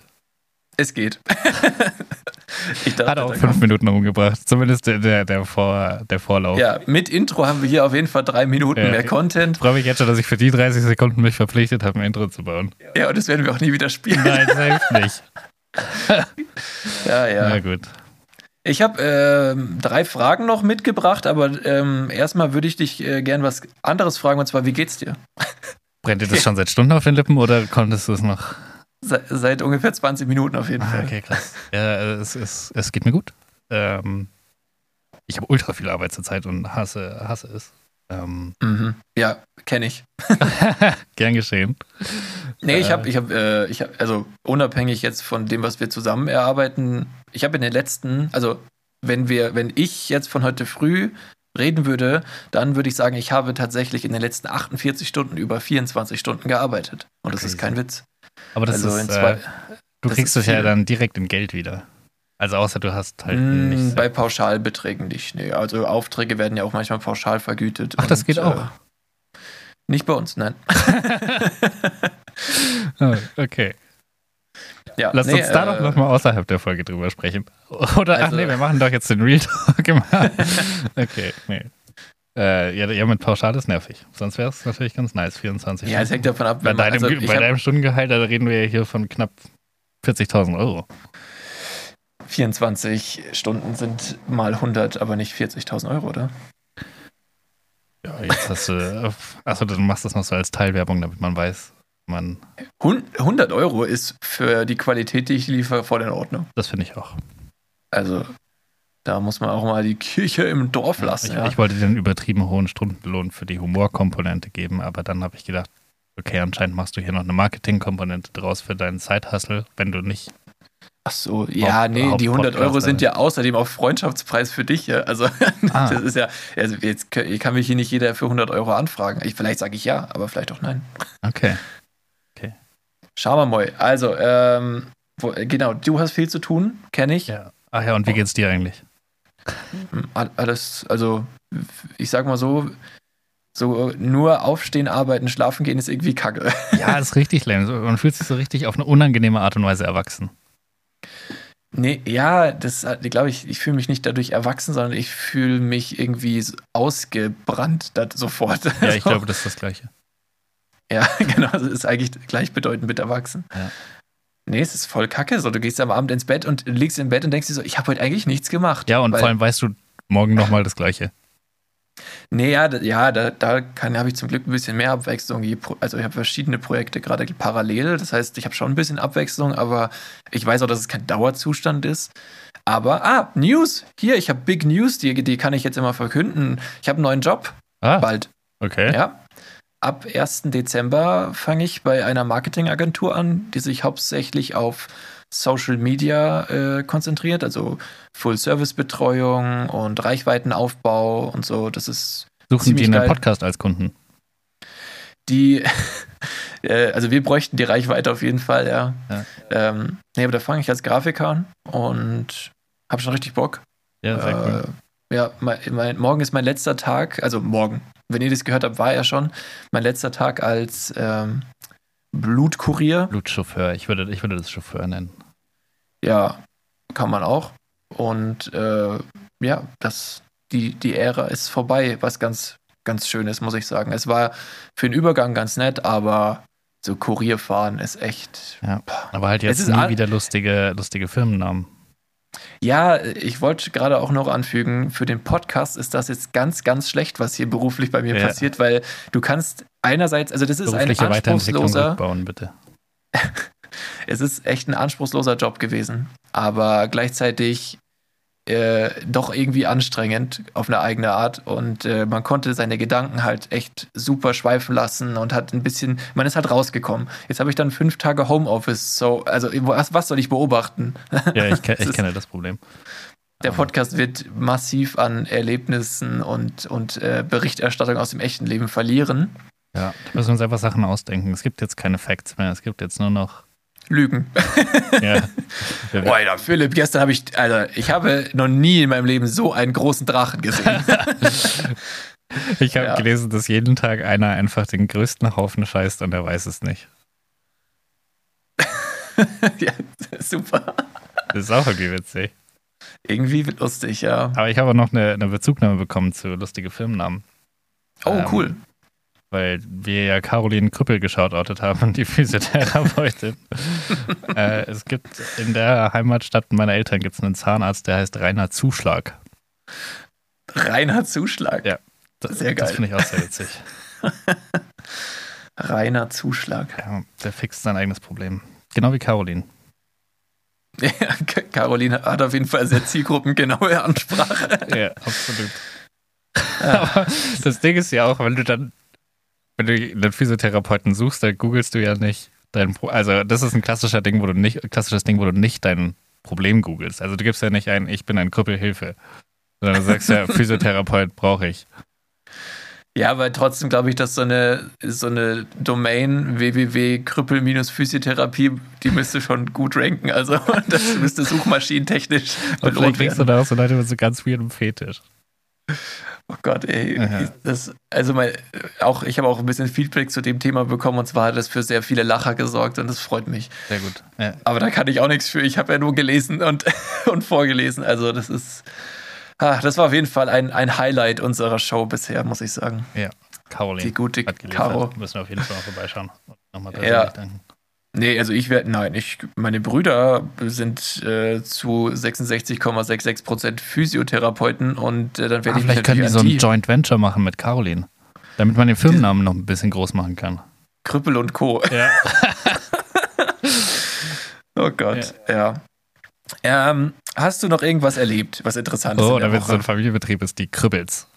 Es geht. ich dachte, Hat auch fünf kommt- Minuten rumgebracht. Zumindest der, der, der, Vor, der Vorlauf. Ja, mit Intro haben wir hier auf jeden Fall drei Minuten Ja. mehr Content. Ich freue mich jetzt schon, dass ich für die 30 Sekunden mich verpflichtet habe, ein Intro zu bauen. Ja, und das werden wir auch nie wieder spielen. Nein, safe nicht. Ja, ja. Na gut. Ich habe ähm, drei Fragen noch mitgebracht, aber ähm, erstmal würde ich dich äh, gern was anderes fragen, und zwar, wie geht's dir? Brennt dir das schon seit Stunden auf den Lippen oder konntest du es noch? Se seit ungefähr 20 Minuten auf jeden Ah, Fall. okay, krass. Ja, es, es, es geht mir gut. Ähm, ich habe ultra viel Arbeit zurzeit und hasse, hasse es. Ähm, Mhm. Ja, kenne ich. gern geschehen. Nee, ich Äh. habe, ich habe, äh, ich habe, also unabhängig jetzt von dem, was wir zusammen erarbeiten, ich habe in den letzten, also wenn wir, wenn ich jetzt von heute früh reden würde, dann würde ich sagen, ich habe tatsächlich in den letzten 48 Stunden über 24 Stunden gearbeitet. Und das ist kein Witz. Aber das also ist, in zwei, äh, du das kriegst es ja dann direkt in Geld wieder. Also außer du hast halt Mm, nicht. bei Pauschalbeträgen nicht. Nee, also Aufträge werden ja auch manchmal pauschal vergütet. Ach, das und, geht auch. Äh, nicht bei uns, nein. Oh, okay. Ja, Lass nee, uns da äh, doch nochmal außerhalb der Folge drüber sprechen. Oder, ach Also- nee, wir machen doch jetzt den Real Talk immer. okay, nee. Äh, ja, ja, mit Pauschal ist nervig. Sonst wäre es natürlich ganz nice, 24 Ja, es hängt davon ab, Bei deinem, also bei deinem Stundengehalt, da reden wir ja hier von knapp 40.000 Euro. 24 Stunden sind mal 100, aber nicht 40.000 Euro, oder? Ja, jetzt hast du. Achso, du machst das noch so als Teilwerbung, damit man weiß, man. Hun- 100 Euro ist für die Qualität, die ich liefere, voll in Ordnung. Das finde ich auch. Also, da muss man auch mal die Kirche im Dorf lassen. ich, ja. ich wollte den übertrieben hohen Stundenlohn für die Humorkomponente geben, aber dann habe ich gedacht, okay, anscheinend machst du hier noch eine Marketingkomponente draus für deinen Side-Hustle, wenn du nicht. Ach so, ja, Haupt- nee, die 100 Euro Hauptpodcaster. sind ja außerdem auch Freundschaftspreis für dich. Ja. Also, Ah. das ist ja, also jetzt kann mich hier nicht jeder für 100 Euro anfragen. Ich, vielleicht sage ich ja, aber vielleicht auch nein. Okay. Schauen wir mal. Also, ähm, wo, genau, du hast viel zu tun, kenne ich. Ja. Ach ja, und wie geht's dir eigentlich? All- Alles, also ich sag mal so, so nur aufstehen, arbeiten, schlafen gehen ist irgendwie kacke. Ja, ist richtig lame. Man fühlt sich so richtig auf eine unangenehme Art und Weise erwachsen. Nee, ja, das glaube ich, ich fühle mich nicht dadurch erwachsen, sondern ich fühle mich irgendwie ausgebrannt sofort. Ja, ich glaube, das ist das Gleiche. Ja, genau, das ist eigentlich gleichbedeutend mit erwachsen. Ja. Nee, es ist voll kacke. So, du gehst am Abend ins Bett und liegst im Bett und denkst dir so, ich habe heute eigentlich nichts gemacht. Ja, und vor allem weißt du morgen nochmal das Gleiche. Nee, ja, da, ja, da, da habe ich zum Glück ein bisschen mehr Abwechslung. Also ich habe verschiedene Projekte gerade parallel. Das heißt, ich habe schon ein bisschen Abwechslung, aber ich weiß auch, dass es kein Dauerzustand ist. Aber, ah, News. Hier, ich habe Big News, die, die kann ich jetzt immer verkünden. Ich habe einen neuen Job, Ah, bald. okay. Ja. Ab 1. Dezember fange ich bei einer Marketingagentur an, die sich hauptsächlich auf Social Media äh, konzentriert, also Full-Service-Betreuung und Reichweitenaufbau und so. Das ist Suchen die einen. Podcast als Kunden. die, äh, also wir bräuchten die Reichweite auf jeden Fall, ja. Ja. Ähm, nee, aber da fange ich als Grafiker an und habe schon richtig Bock. Ja, sehr cool. Ja, mein, mein, morgen ist mein letzter Tag, also morgen, wenn ihr das gehört habt, war er schon mein letzter Tag als ähm, Blutkurier. Blutchauffeur, ich würde, ich würde das Chauffeur nennen. Ja, kann man auch. Und äh, ja, das, die, die Ära ist vorbei, was ganz, ganz schön ist, muss ich sagen. Es war für den Übergang ganz nett, aber so Kurierfahren ist echt. Ja. Aber halt jetzt nie wieder lustige, lustige Firmennamen. Ja, ich wollte gerade auch noch anfügen, für den Podcast ist das jetzt ganz, ganz schlecht, was hier beruflich bei mir Ja. passiert, weil du kannst einerseits, also das ist ein anspruchsloser, rückbauen, bitte. es ist echt ein anspruchsloser Job gewesen, aber gleichzeitig äh, doch irgendwie anstrengend auf eine eigene Art und äh, man konnte seine Gedanken halt echt super schweifen lassen und hat ein bisschen, man ist halt rausgekommen. Jetzt habe ich dann fünf Tage Homeoffice, so, also was, was soll ich beobachten? Ja, ich, ke ich kenne das Problem. Der Podcast wird massiv an Erlebnissen und, und äh, Berichterstattung aus dem echten Leben verlieren. Ja, da müssen wir uns einfach Sachen ausdenken. Es gibt jetzt keine Facts mehr, es gibt jetzt nur noch. Lügen. Ja, Boah, Alter, Philipp, gestern habe ich, Alter, ich habe noch nie in meinem Leben so einen großen Drachen gesehen. ich habe Ja. gelesen, dass jeden Tag einer einfach den größten Haufen scheißt und er weiß es nicht. ja, super. Das ist auch irgendwie witzig. Irgendwie lustig, ja. Aber ich habe auch noch eine, eine Bezugnahme bekommen zu lustige Firmennamen. Oh, Ähm, cool. Weil wir ja Caroline Krüppel geschautoutet haben, die Physiotherapeutin. äh, es gibt in der Heimatstadt meiner Eltern gibt es einen Zahnarzt, der heißt Rainer Zuschlag. Reiner Zuschlag. Ja. Das, Sehr geil. Das finde ich auch sehr witzig. Reiner Zuschlag. Ja, der fixt sein eigenes Problem. Genau wie Caroline. Ja, Caroline hat auf jeden Fall sehr zielgruppengenaue Ansprache. Ja, absolut. Aber das Ding ist ja auch, wenn du dann, wenn du einen Physiotherapeuten suchst, dann googelst du ja nicht dein Pro Also, das ist ein klassischer Ding, wo du nicht, klassisches Ding, wo du nicht dein Problem googelst. Also, du gibst ja nicht ein, ich bin ein Krüppelhilfe. Sondern du sagst ja, Physiotherapeut brauche ich. Ja, weil trotzdem glaube ich, dass so eine, so eine Domain www.krüppel-physiotherapie, die müsste schon gut ranken. Also das müsste suchmaschinentechnisch Und vielleicht belohnt kriegst du werden. da auch so Leute mit so ganz weirdem Fetisch. Oh Gott, ey. Ja. Das, also mein, auch, ich habe auch ein bisschen Feedback zu dem Thema bekommen und zwar hat das für sehr viele Lacher gesorgt und das freut mich. Sehr gut. Ja. Aber da kann ich auch nichts für. Ich habe ja nur gelesen und, und vorgelesen. Also das ist, ah, das war auf jeden Fall ein, ein Highlight unserer Show bisher, muss ich sagen. ja. Caroline. Die gute. Caro. Müssen wir auf jeden Fall noch vorbeischauen. Und nochmal Ja. persönlich danken. Nee, also ich werde, nein, ich, meine Brüder sind äh, zu 66,66% Physiotherapeuten und äh, dann werde Ah, ich mich vielleicht können die so ein Joint Venture machen mit Caroline. Damit man den Firmennamen noch ein bisschen groß machen kann. Krüppel und Co. Ja. Oh Gott, ja. Ähm, hast du noch irgendwas erlebt, was interessant ist? Oh, der damit so ein Familienbetrieb ist, die Kribbels.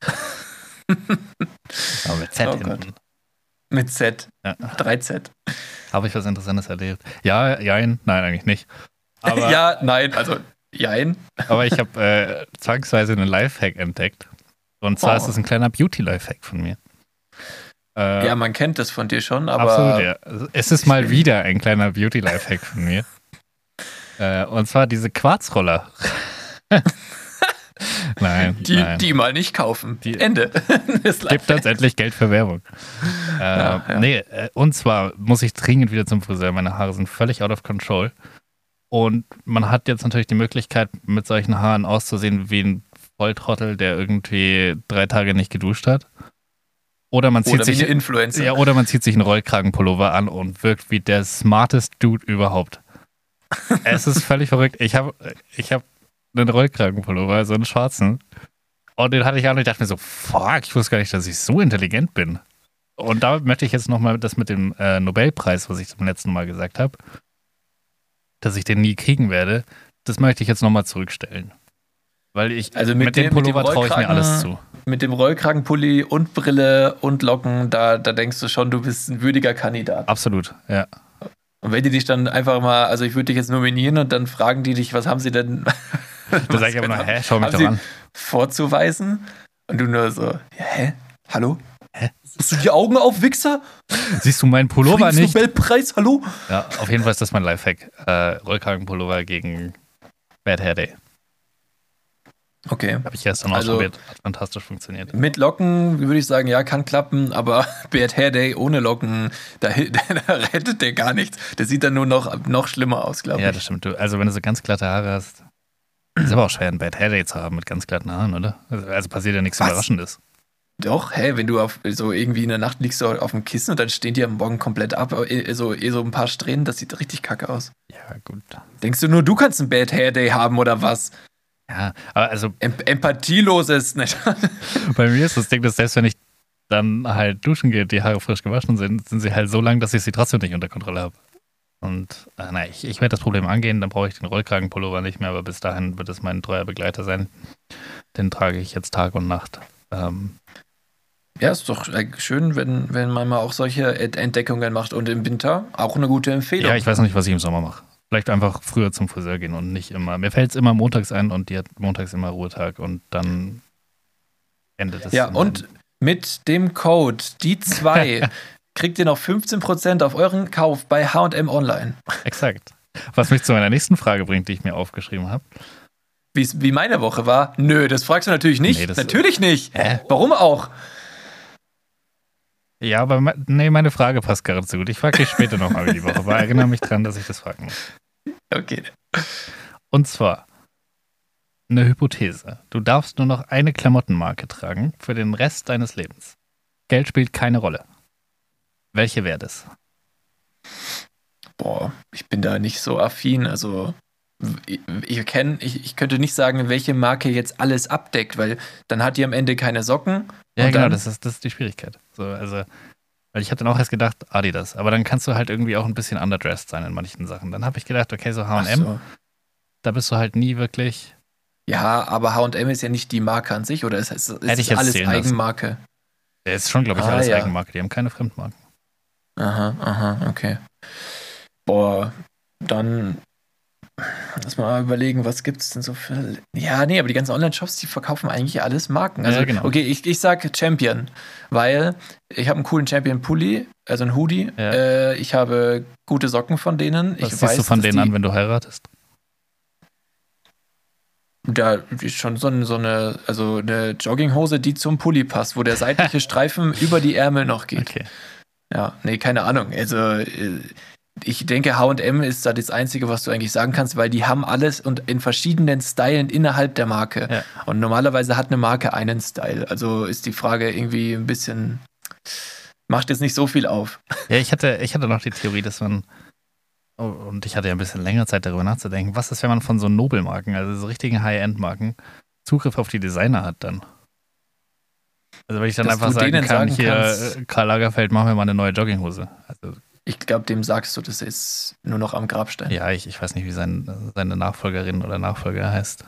Aber mit Z Oh hinten. Gott. Mit Z. Ja. 3Z. Habe ich was Interessantes erlebt? Ja, jein, nein, eigentlich nicht. Aber, ja, nein, also jein. aber ich habe äh, zwangsweise einen Lifehack entdeckt. Und zwar Oh. ist es ein kleiner Beauty-Lifehack von mir. Äh, Ja, man kennt das von dir schon, aber Absolut, ja. Es ist mal wieder ein kleiner Beauty-Lifehack von mir. Äh, und zwar diese Quarzroller. nein, die, nein. die mal nicht kaufen. Die- Ende. Gibt tatsächlich Geld für Werbung. Äh, Ja, ja. Nee, äh, und zwar muss ich dringend wieder zum Friseur. Meine Haare sind völlig out of control. Und man hat jetzt natürlich die Möglichkeit, mit solchen Haaren auszusehen wie ein Volltrottel, der irgendwie drei Tage nicht geduscht hat. Oder man zieht Oder sich. Ja, oder man zieht sich einen Rollkragenpullover an und wirkt wie der smartest Dude überhaupt. es ist völlig verrückt. Ich habe ich hab einen Rollkragenpullover, so einen schwarzen. Und den hatte ich an und ich dachte mir so, fuck, ich wusste gar nicht, dass ich so intelligent bin. Und da möchte ich jetzt nochmal das mit dem äh, Nobelpreis, was ich zum letzten Mal gesagt habe, dass ich den nie kriegen werde, das möchte ich jetzt nochmal zurückstellen. Weil ich, Also mit mit, dem dem- Pullover traue ich mir alles zu. Mit dem Rollkragenpulli und Brille und Locken, da, da denkst du schon, du bist ein würdiger Kandidat. Absolut, ja. Und wenn die dich dann einfach mal, also ich würde dich jetzt nominieren und dann fragen die dich, was haben sie denn Da sage ich aber mal, hä, schau mich doch an. vorzuweisen? Und du nur so, ja, hä? Hallo? Hä? Hast du die Augen auf, Wichser? Siehst du meinen Pullover nicht? Friedensnobelpreis, hallo? Ja, auf jeden Fall ist das mein Lifehack. Äh, Rollkragenpullover gegen Bad Hair Day. Okay. Habe ich gestern Also- ausprobiert. Hat fantastisch funktioniert. Mit Locken würde ich sagen, ja, kann klappen, aber Bad Hair Day ohne Locken, da, da rettet der gar nichts. Der sieht dann nur noch, noch schlimmer aus, glaube Ja, ich. das stimmt. Du, also wenn du so ganz glatte Haare hast, ist aber auch schwer, ein Bad Hair Day zu haben mit ganz glatten Haaren, oder? Also, also passiert ja nichts Was? Überraschendes. Doch, hä, wenn du auf, so irgendwie in der Nacht liegst du auf dem Kissen und dann stehen die am Morgen komplett ab, eh so, eh so ein paar Strähnen, das sieht richtig kacke aus. Ja, gut. Denkst du nur, du kannst einen Bad Hair Day haben oder was? Ja, aber also Em empathieloses, ne? bei mir ist das Ding, dass selbst wenn ich dann halt duschen gehe, die Haare frisch gewaschen sind, sind sie halt so lang, dass ich sie trotzdem nicht unter Kontrolle habe. Und äh, na, ich, ich werde das Problem angehen, dann brauche ich den Rollkragenpullover nicht mehr, aber bis dahin wird es mein treuer Begleiter sein. Den trage ich jetzt Tag und Nacht. Ähm, Ja, ist doch äh, schön, wenn, wenn man mal auch solche Ent- Entdeckungen macht und im Winter auch eine gute Empfehlung. ja, ich weiß noch nicht, was ich im Sommer mache. Vielleicht einfach früher zum Friseur gehen und nicht immer. Mir fällt es immer montags ein und die hat montags immer Ruhetag und dann endet es. Ja, und mit dem Code die zwei kriegt ihr noch 15% auf euren Kauf bei H&M Online. Exakt. Was mich zu meiner nächsten Frage bringt, die ich mir aufgeschrieben habe. Wie's, wie meine Woche war? Nö, das fragst du natürlich nicht. Nee, natürlich nicht. Hä? Warum auch? Ja, aber me nee, meine Frage passt gerade so gut. Ich frage dich später nochmal, wie die Woche war. Erinnere mich dran, dass ich das fragen muss. Okay. Und zwar eine Hypothese. Du darfst nur noch eine Klamottenmarke tragen für den Rest deines Lebens. Geld spielt keine Rolle. Welche wäre das? Boah, ich bin da nicht so affin. Also ich, ich, kenn, ich, ich könnte nicht sagen, welche Marke jetzt alles abdeckt, weil dann hat die am Ende keine Socken. Ja, genau, das ist, das ist die Schwierigkeit. So, also, weil ich hatte dann auch erst gedacht, Adidas, aber dann kannst du halt irgendwie auch ein bisschen underdressed sein in manchen Sachen. Dann habe ich gedacht, okay, so HM, so. da bist du halt nie wirklich. Ja, aber HM ist ja nicht die Marke an sich, oder ist es ist Hätte ich jetzt alles lassen. Eigenmarke? Der ist schon, glaube ich, Ah, alles ja. Eigenmarke. Die haben keine Fremdmarken. Aha, aha, okay. Boah, dann lass mal überlegen, was gibt's denn so für. Ja, nee, aber die ganzen Online-Shops, die verkaufen eigentlich alles Marken. Also, Ja, genau. okay, ich, ich sag Champion, weil ich habe einen coolen Champion-Pulli, also einen Hoodie. Ja. Äh, ich habe gute Socken von denen. Was ich siehst du von denen die, an, wenn du heiratest? Da ist schon so eine, so eine, also eine Jogginghose, die zum Pulli passt, wo der seitliche Streifen über die Ärmel noch geht. Okay. Ja, nee, keine Ahnung. Also äh, ich denke, HM ist da das Einzige, was du eigentlich sagen kannst, weil die haben alles und in verschiedenen Stylen innerhalb der Marke. Ja. Und normalerweise hat eine Marke einen Style. Also ist die Frage irgendwie ein bisschen, macht jetzt nicht so viel auf. Ja, ich hatte, ich hatte noch die Theorie, dass man, oh, und ich hatte ja ein bisschen länger Zeit darüber nachzudenken, was ist, wenn man von so Nobelmarken, also so richtigen High-End-Marken, Zugriff auf die Designer hat dann? Also wenn ich dann einfach sagen denen kann, sagen hier, kannst- äh, Karl Lagerfeld, mach mir mal eine neue Jogginghose. Also Ich glaube, dem sagst du, das ist nur noch am Grabstein. ja, ich, ich weiß nicht, wie sein, seine Nachfolgerin oder Nachfolger heißt.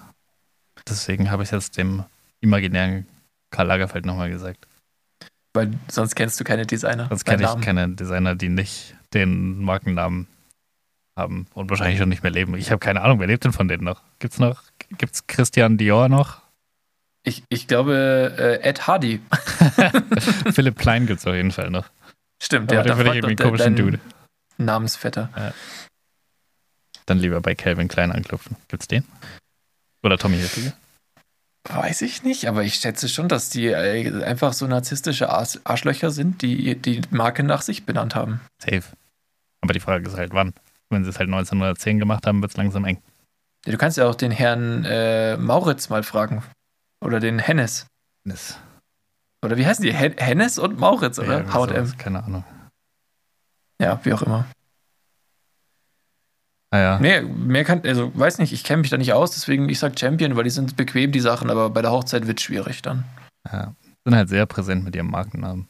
Deswegen habe ich jetzt dem imaginären Karl Lagerfeld nochmal gesagt. Weil sonst kennst du keine Designer. Sonst kenne ich keine Designer, die nicht den Markennamen haben und wahrscheinlich schon nicht mehr leben. Ich habe keine Ahnung, wer lebt denn von denen noch? Gibt's noch? Gibt's Christian Dior noch? Ich, ich glaube, äh, Ed Hardy. Philipp Klein gibt's auf jeden Fall noch. Stimmt, Aber ja, finde ich irgendwie einen komischen Dude. Namensvetter. Dann lieber bei Calvin Klein anklopfen. Gibt's den? Oder Tommy Hilfiger? Weiß ich nicht, aber ich schätze schon, dass die äh, einfach so narzisstische Arsch Arschlöcher sind, die die Marke nach sich benannt haben. Safe. Aber die Frage ist halt, wann? Wenn sie es halt 1910 gemacht haben, wird's langsam eng. Ja, Du kannst ja auch den Herrn äh, Mauritz mal fragen. Oder den Hennes. Das, Oder wie heißen die? Hen Hennes und Mauritz, ja, oder? irgendwie HM. Keine Ahnung. Ja, wie auch immer. Ah ja. Nee, mehr kann, also weiß nicht, ich kenne mich da nicht aus, deswegen ich sag Champion, weil die sind bequem, die Sachen, aber bei der Hochzeit wird schwierig dann. ja. Sind halt sehr präsent mit ihrem Markennamen.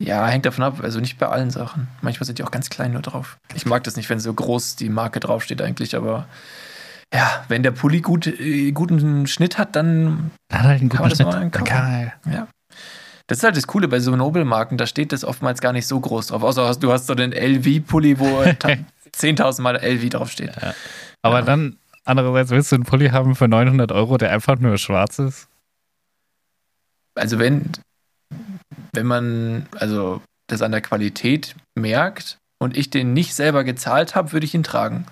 Ja, hängt davon ab, also nicht bei allen Sachen. Manchmal sind die auch ganz klein nur drauf. Ich mag das nicht, wenn so groß die Marke draufsteht eigentlich, aber ja, wenn der Pulli gut, äh, guten Schnitt hat, dann Da hat halt einen Kann guten Schnitt. mal Dann kann er, Ja. Das ist halt das Coole bei so Nobelmarken, da steht das oftmals gar nicht so groß drauf. Außer du hast so den LV-Pulli, wo ta- 10.000 Mal LV draufsteht. Aber Ja. dann, andererseits willst du einen Pulli haben für 900 Euro, der einfach nur schwarz ist? Also wenn, wenn man also das an der Qualität merkt und ich den nicht selber gezahlt habe, würde ich ihn tragen.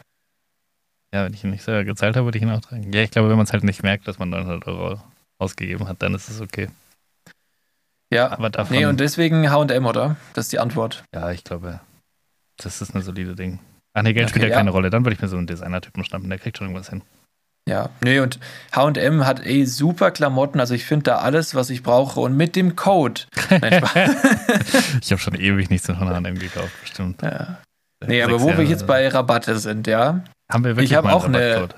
Ja, wenn ich ihn nicht selber gezahlt habe, würde ich ihn auch tragen. Ja, ich glaube, wenn man es halt nicht merkt, dass man 900 Euro ausgegeben hat, dann ist es okay. Ja, Aber davon, nee, und deswegen H&M, oder? Das ist die Antwort. ja, ich glaube, das ist eine solide Ding. Ach nee, Geld Okay, spielt ja ja. keine Rolle. Dann würde ich mir so einen Designer-Typen schnappen, der kriegt schon irgendwas hin. Ja, nee, und H&M hat eh super Klamotten, also ich finde da alles, was ich brauche und mit dem Code. Nein. Ich habe schon ewig nichts von H&M gekauft, bestimmt. ja. Nee, aber wo wir Jahre. jetzt bei Rabatte sind, ja. Haben wir wirklich Ich hab mal einen auch eine-?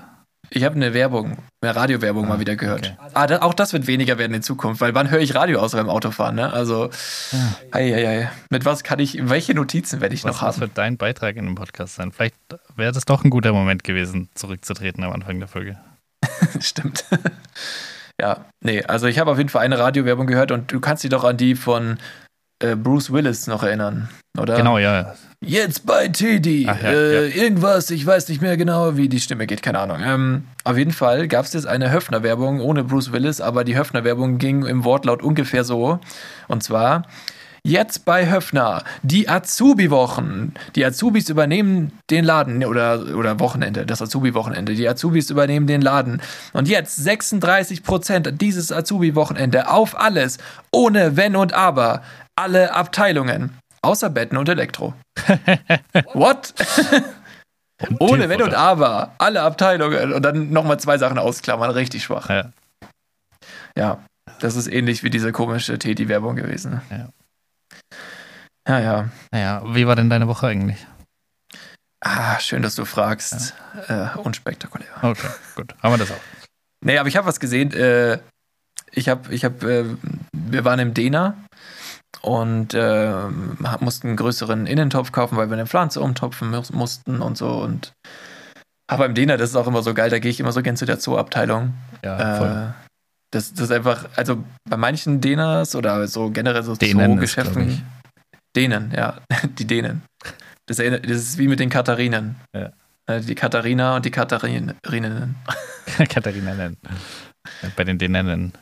Ich habe eine Werbung, eine Radiowerbung Ah, mal wieder gehört. okay. Ah, da, auch das wird weniger werden in Zukunft, weil wann höre ich Radio außer beim Autofahren, ne? Also, Ja. ei, ei, ei. mit was kann ich, welche Notizen werde ich Was, noch was haben? wird dein Beitrag in dem Podcast sein? Vielleicht wäre das doch ein guter Moment gewesen, zurückzutreten am Anfang der Folge. Stimmt. ja, nee, also ich habe auf jeden Fall eine Radiowerbung gehört und du kannst dich doch an die von äh, Bruce Willis noch erinnern, oder? Genau, ja. Jetzt bei Teddy. Ach ja, äh, Irgendwas, ich weiß nicht mehr genau, wie die Stimme geht, keine Ahnung. Ähm, auf jeden Fall gab es jetzt eine Höfner-Werbung ohne Bruce Willis, aber die Höfner-Werbung ging im Wortlaut ungefähr so. Und zwar. Jetzt bei Höfner, die Azubi-Wochen. Die Azubis übernehmen den Laden oder, oder Wochenende, das Azubi-Wochenende. Die Azubis übernehmen den Laden. Und jetzt 36% dieses Azubi-Wochenende auf alles, ohne Wenn und Aber. Alle Abteilungen. Außer Betten und Elektro. What? Und Ohne Wenn und. Aber. Alle Abteilungen. Und dann nochmal zwei Sachen ausklammern. Richtig schwach. Ja. Ja. Das ist ähnlich wie diese komische Teddy-Werbung gewesen. Ja. Ja, ja. Naja, wie war denn deine Woche eigentlich? Ah, schön, dass du fragst. Äh, unspektakulär. Okay, gut. Haben wir das auch. Nee, aber ich habe was gesehen. Äh, ich habe, ich habe, äh, wir waren im Dena und äh, mussten einen größeren Innentopf kaufen, weil wir eine Pflanze umtopfen mu- mussten und so. Und aber im Dena, das ist auch immer so geil, da gehe ich immer so gern zu der Zooabteilung. Ja, voll. Äh, das, das ist einfach, also bei manchen Denas oder so generell so. Zoogeschäften. Denen, ja, die Denen. Das, erinnert- das ist wie mit den Katharinen. Ja. Äh, Die Katharina und die Katharininnen. Katharina nennen. Bei den Denen.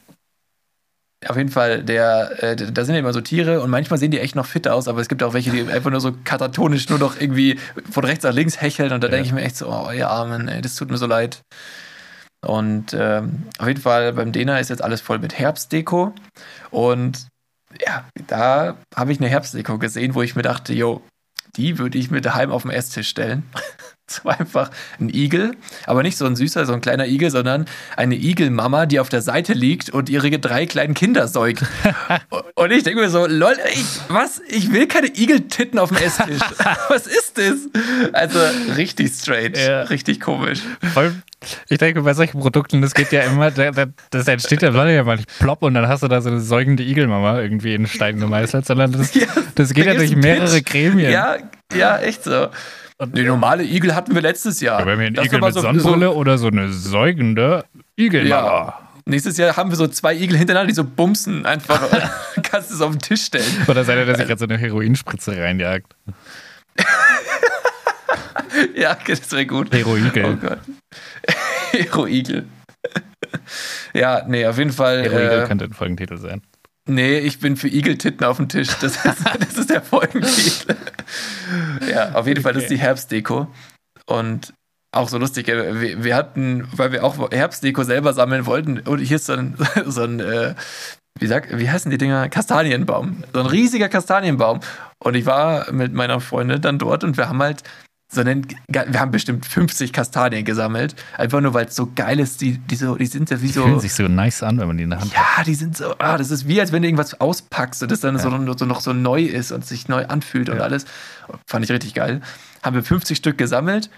Auf jeden Fall, der, äh, da sind ja immer so Tiere und manchmal sehen die echt noch fit aus, aber es gibt auch welche, die einfach nur so katatonisch nur noch irgendwie von rechts nach links hecheln und da Ja. denke ich mir echt so, oh, ihr Armen, ey, das tut mir so leid. Und ähm, auf jeden Fall beim Dena ist jetzt alles voll mit Herbstdeko und ja, da habe ich eine Herbstdeko gesehen, wo ich mir dachte, yo, die würde ich mir daheim auf den Esstisch stellen. Das war einfach ein Igel, aber nicht so ein süßer, so ein kleiner Igel, sondern eine Igelmama, die auf der Seite liegt und ihre drei kleinen Kinder säugt. und ich denke mir so, lol, ich, was? Ich will keine Igeltitten auf dem Esstisch. was ist das? Also richtig strange, Ja. richtig komisch. Voll, ich denke, bei solchen Produkten, das geht ja immer, da- da- das entsteht ja ja mal nicht plopp und dann hast du da so eine säugende Igelmama irgendwie in Stein gemeißelt, sondern das, das geht ja durch mehrere. Gremien. Ja, ja, echt so. Die normale Igel hatten wir letztes Jahr. Ja, wir einen Das Igel war mit so- Sonnenbrille oder so eine säugende Igelmama. Ja. Nächstes Jahr haben wir so zwei Igel hintereinander, die so bumsen einfach. Kannst du es auf den Tisch stellen. Oder seid ihr, dass sich gerade so eine Heroinspritze reinjagt? Ja, das wäre gut. Heroigel. Oh Gott. Hero-Igel. ja, nee, auf jeden Fall. Heroigel Äh, könnte ein Folgentitel sein. Nee, ich bin für Igeltitten auf dem Tisch. Das ist, das ist der Folgentitel. ja, auf jeden Fall, das ist die Herbstdeko. Und auch so lustig, äh, wir, wir hatten, weil wir auch Herbstdeko selber sammeln wollten, und hier ist so ein, so ein äh, wie, sag, wie heißen die Dinger? Kastanienbaum. So ein riesiger Kastanienbaum. Und ich war mit meiner Freundin dann dort und wir haben halt so einen, wir haben bestimmt 50 Kastanien gesammelt. Einfach nur, weil es so geil ist. Die, die, so, die sind ja wie Die so. fühlen sich so nice an, wenn man die in der Hand hat. Ja, die sind so, ah, das ist wie, als wenn du irgendwas auspackst und das dann so, so noch so neu ist und sich neu anfühlt und Ja. alles. Fand ich richtig geil. Haben wir 50 Stück gesammelt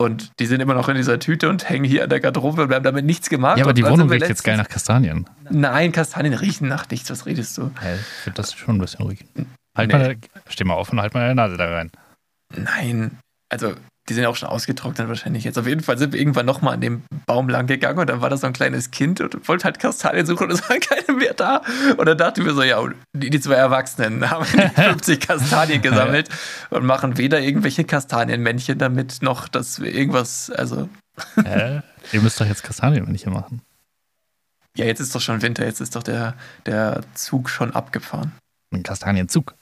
und die sind immer noch in dieser Tüte und hängen hier an der Garderobe und wir haben damit nichts gemacht. Ja, aber Und die Wohnung riecht jetzt geil nach Kastanien. Nein, Kastanien riechen nach nichts, was redest du? Ja, ich finde das schon ein bisschen ruhig. Halt Nee. mal, steh mal auf und halt mal deine Nase da rein. Nein, also die sind auch schon ausgetrocknet wahrscheinlich jetzt. Auf jeden Fall sind wir irgendwann nochmal an dem Baum lang gegangen und dann war da so ein kleines Kind und wollte halt Kastanien suchen und es waren keine mehr da. Und dann dachten wir so, ja, die, die zwei Erwachsenen haben die 50 Kastanien gesammelt und machen weder irgendwelche Kastanienmännchen damit, noch dass wir irgendwas, also, Hä? Ihr müsst doch jetzt Kastanien nicht machen. ja, jetzt ist doch schon Winter, jetzt ist doch der, der Zug schon abgefahren. Ein Kastanienzug.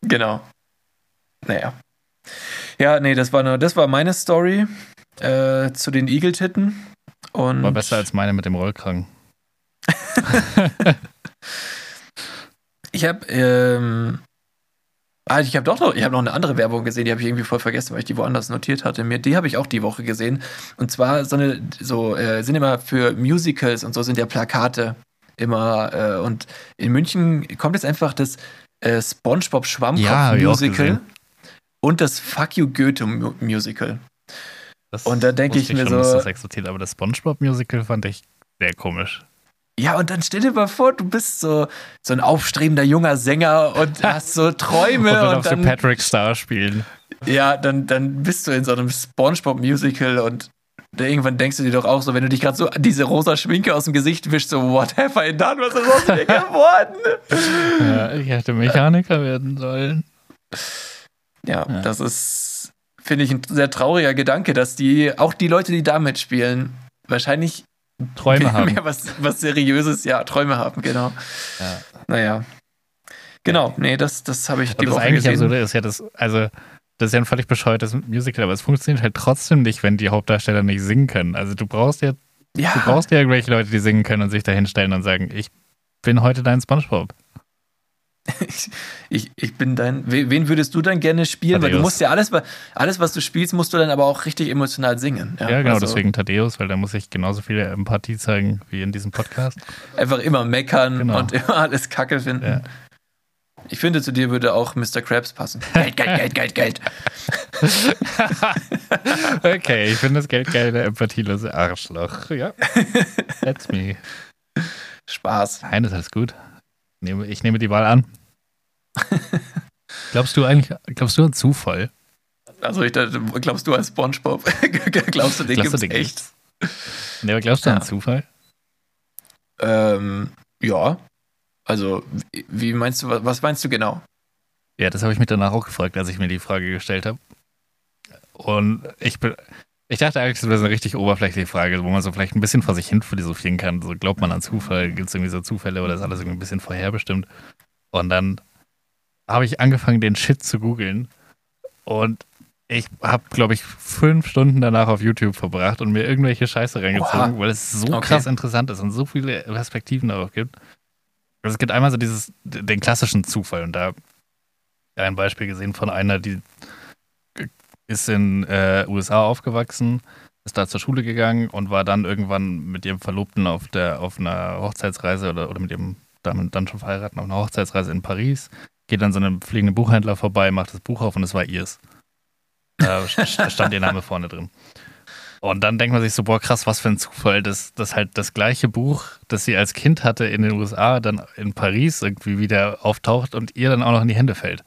Genau. Naja. Ja, nee, das war nur, das war meine Story äh, zu den. Und War besser als meine mit dem Rollkragen. Ich habe, ähm, ah, ich habe doch noch, ich habe noch eine andere Werbung gesehen, die habe ich irgendwie voll vergessen, weil ich die woanders notiert hatte. Mir, die habe ich auch die Woche gesehen. Und zwar so eine, so äh, sind immer für Musicals und so sind ja Plakate immer. Äh, und in München kommt jetzt einfach das äh, SpongeBob Schwammkopf Ja, Musical gesehen. Und das Fuck You Goethe Mu Musical. Das Und da denk wusste ich mir schon, so- das existiert, aber das Spongebob-Musical fand ich sehr komisch. Ja, und dann stell dir mal vor, du bist so, so ein aufstrebender junger Sänger und hast so Träume Und dann und dann, Patrick Star spielen. Ja, dann, dann bist du in so einem Spongebob-Musical und irgendwann denkst du dir doch auch so, wenn du dich gerade so diese rosa Schminke aus dem Gesicht wischst, so, what have I done? Was ist aus mir geworden? Ja, ich hätte Mechaniker werden sollen. Ja, Ja. das ist, finde ich, ein sehr trauriger Gedanke, dass die, auch die Leute, die da mitspielen, wahrscheinlich Träume haben. mehr was, was Seriöses, ja, Träume haben, genau. Ja. Naja. Genau, nee, das, das habe ich die Und das Woche eigentlich gesehen. absurde ist ja das, also das ist ja ein völlig bescheuertes Musical, aber es funktioniert halt trotzdem nicht, wenn die Hauptdarsteller nicht singen können. Also du brauchst ja, ja, du brauchst ja irgendwelche Leute, die singen können und sich da hinstellen und sagen, ich bin heute dein Spongebob. Ich, ich, ich bin dein. we- Wen würdest du dann gerne spielen? Weil du musst ja alles, alles, was du spielst, musst du dann aber auch richtig emotional singen. Ja, genau, also deswegen Thaddeus, weil da muss ich genauso viel Empathie zeigen wie in diesem Podcast. Einfach immer meckern Genau. und immer alles kacke finden. Ja. Ich finde, zu dir würde auch Mr. Krabs passen. Geld, Geld, Geld, Geld, Geld. Okay, ich finde das Geld geil, der empathielose Arschloch. Ja. That's me. Spaß. Nein, ist alles gut. Ich nehme, ich nehme die Wahl an. Glaubst du eigentlich, glaubst du an Zufall? Also, ich dachte, glaubst du als Spongebob? glaubst du, den Glaubst du, gibt's den echt? Nee, aber glaubst du Ja. an Zufall? Ähm, ja. Also, wie- wie meinst du, wa- was meinst du genau? Ja, das habe ich mich danach auch gefragt, als ich mir die Frage gestellt habe. Und ich bin, ich dachte eigentlich, das wäre so eine richtig oberflächliche Frage, wo man so vielleicht ein bisschen vor sich hin philosophieren kann. So glaubt man an Zufall, gibt es irgendwie so Zufälle oder ist alles irgendwie ein bisschen vorherbestimmt? Und dann habe ich angefangen, den Shit zu googeln. Und ich habe, glaube ich, fünf Stunden danach auf YouTube verbracht und mir irgendwelche Scheiße reingezogen, Oha. weil es so Okay. krass interessant ist und so viele Perspektiven darauf gibt. Also es gibt einmal so dieses, den klassischen Zufall und da ein Beispiel gesehen von einer, die ist in äh, USA aufgewachsen, ist da zur Schule gegangen und war dann irgendwann mit ihrem Verlobten auf der auf einer Hochzeitsreise oder, oder mit ihrem damit dann schon verheiraten auf einer Hochzeitsreise in Paris, geht dann so einem fliegenden Buchhändler vorbei, macht das Buch auf und es war ihrs. Da st- stand ihr Name vorne drin. Und dann denkt man sich so, boah, krass, was für ein Zufall, dass, dass halt das gleiche Buch, das sie als Kind hatte in den USA, dann in Paris irgendwie wieder auftaucht und ihr dann auch noch in die Hände fällt.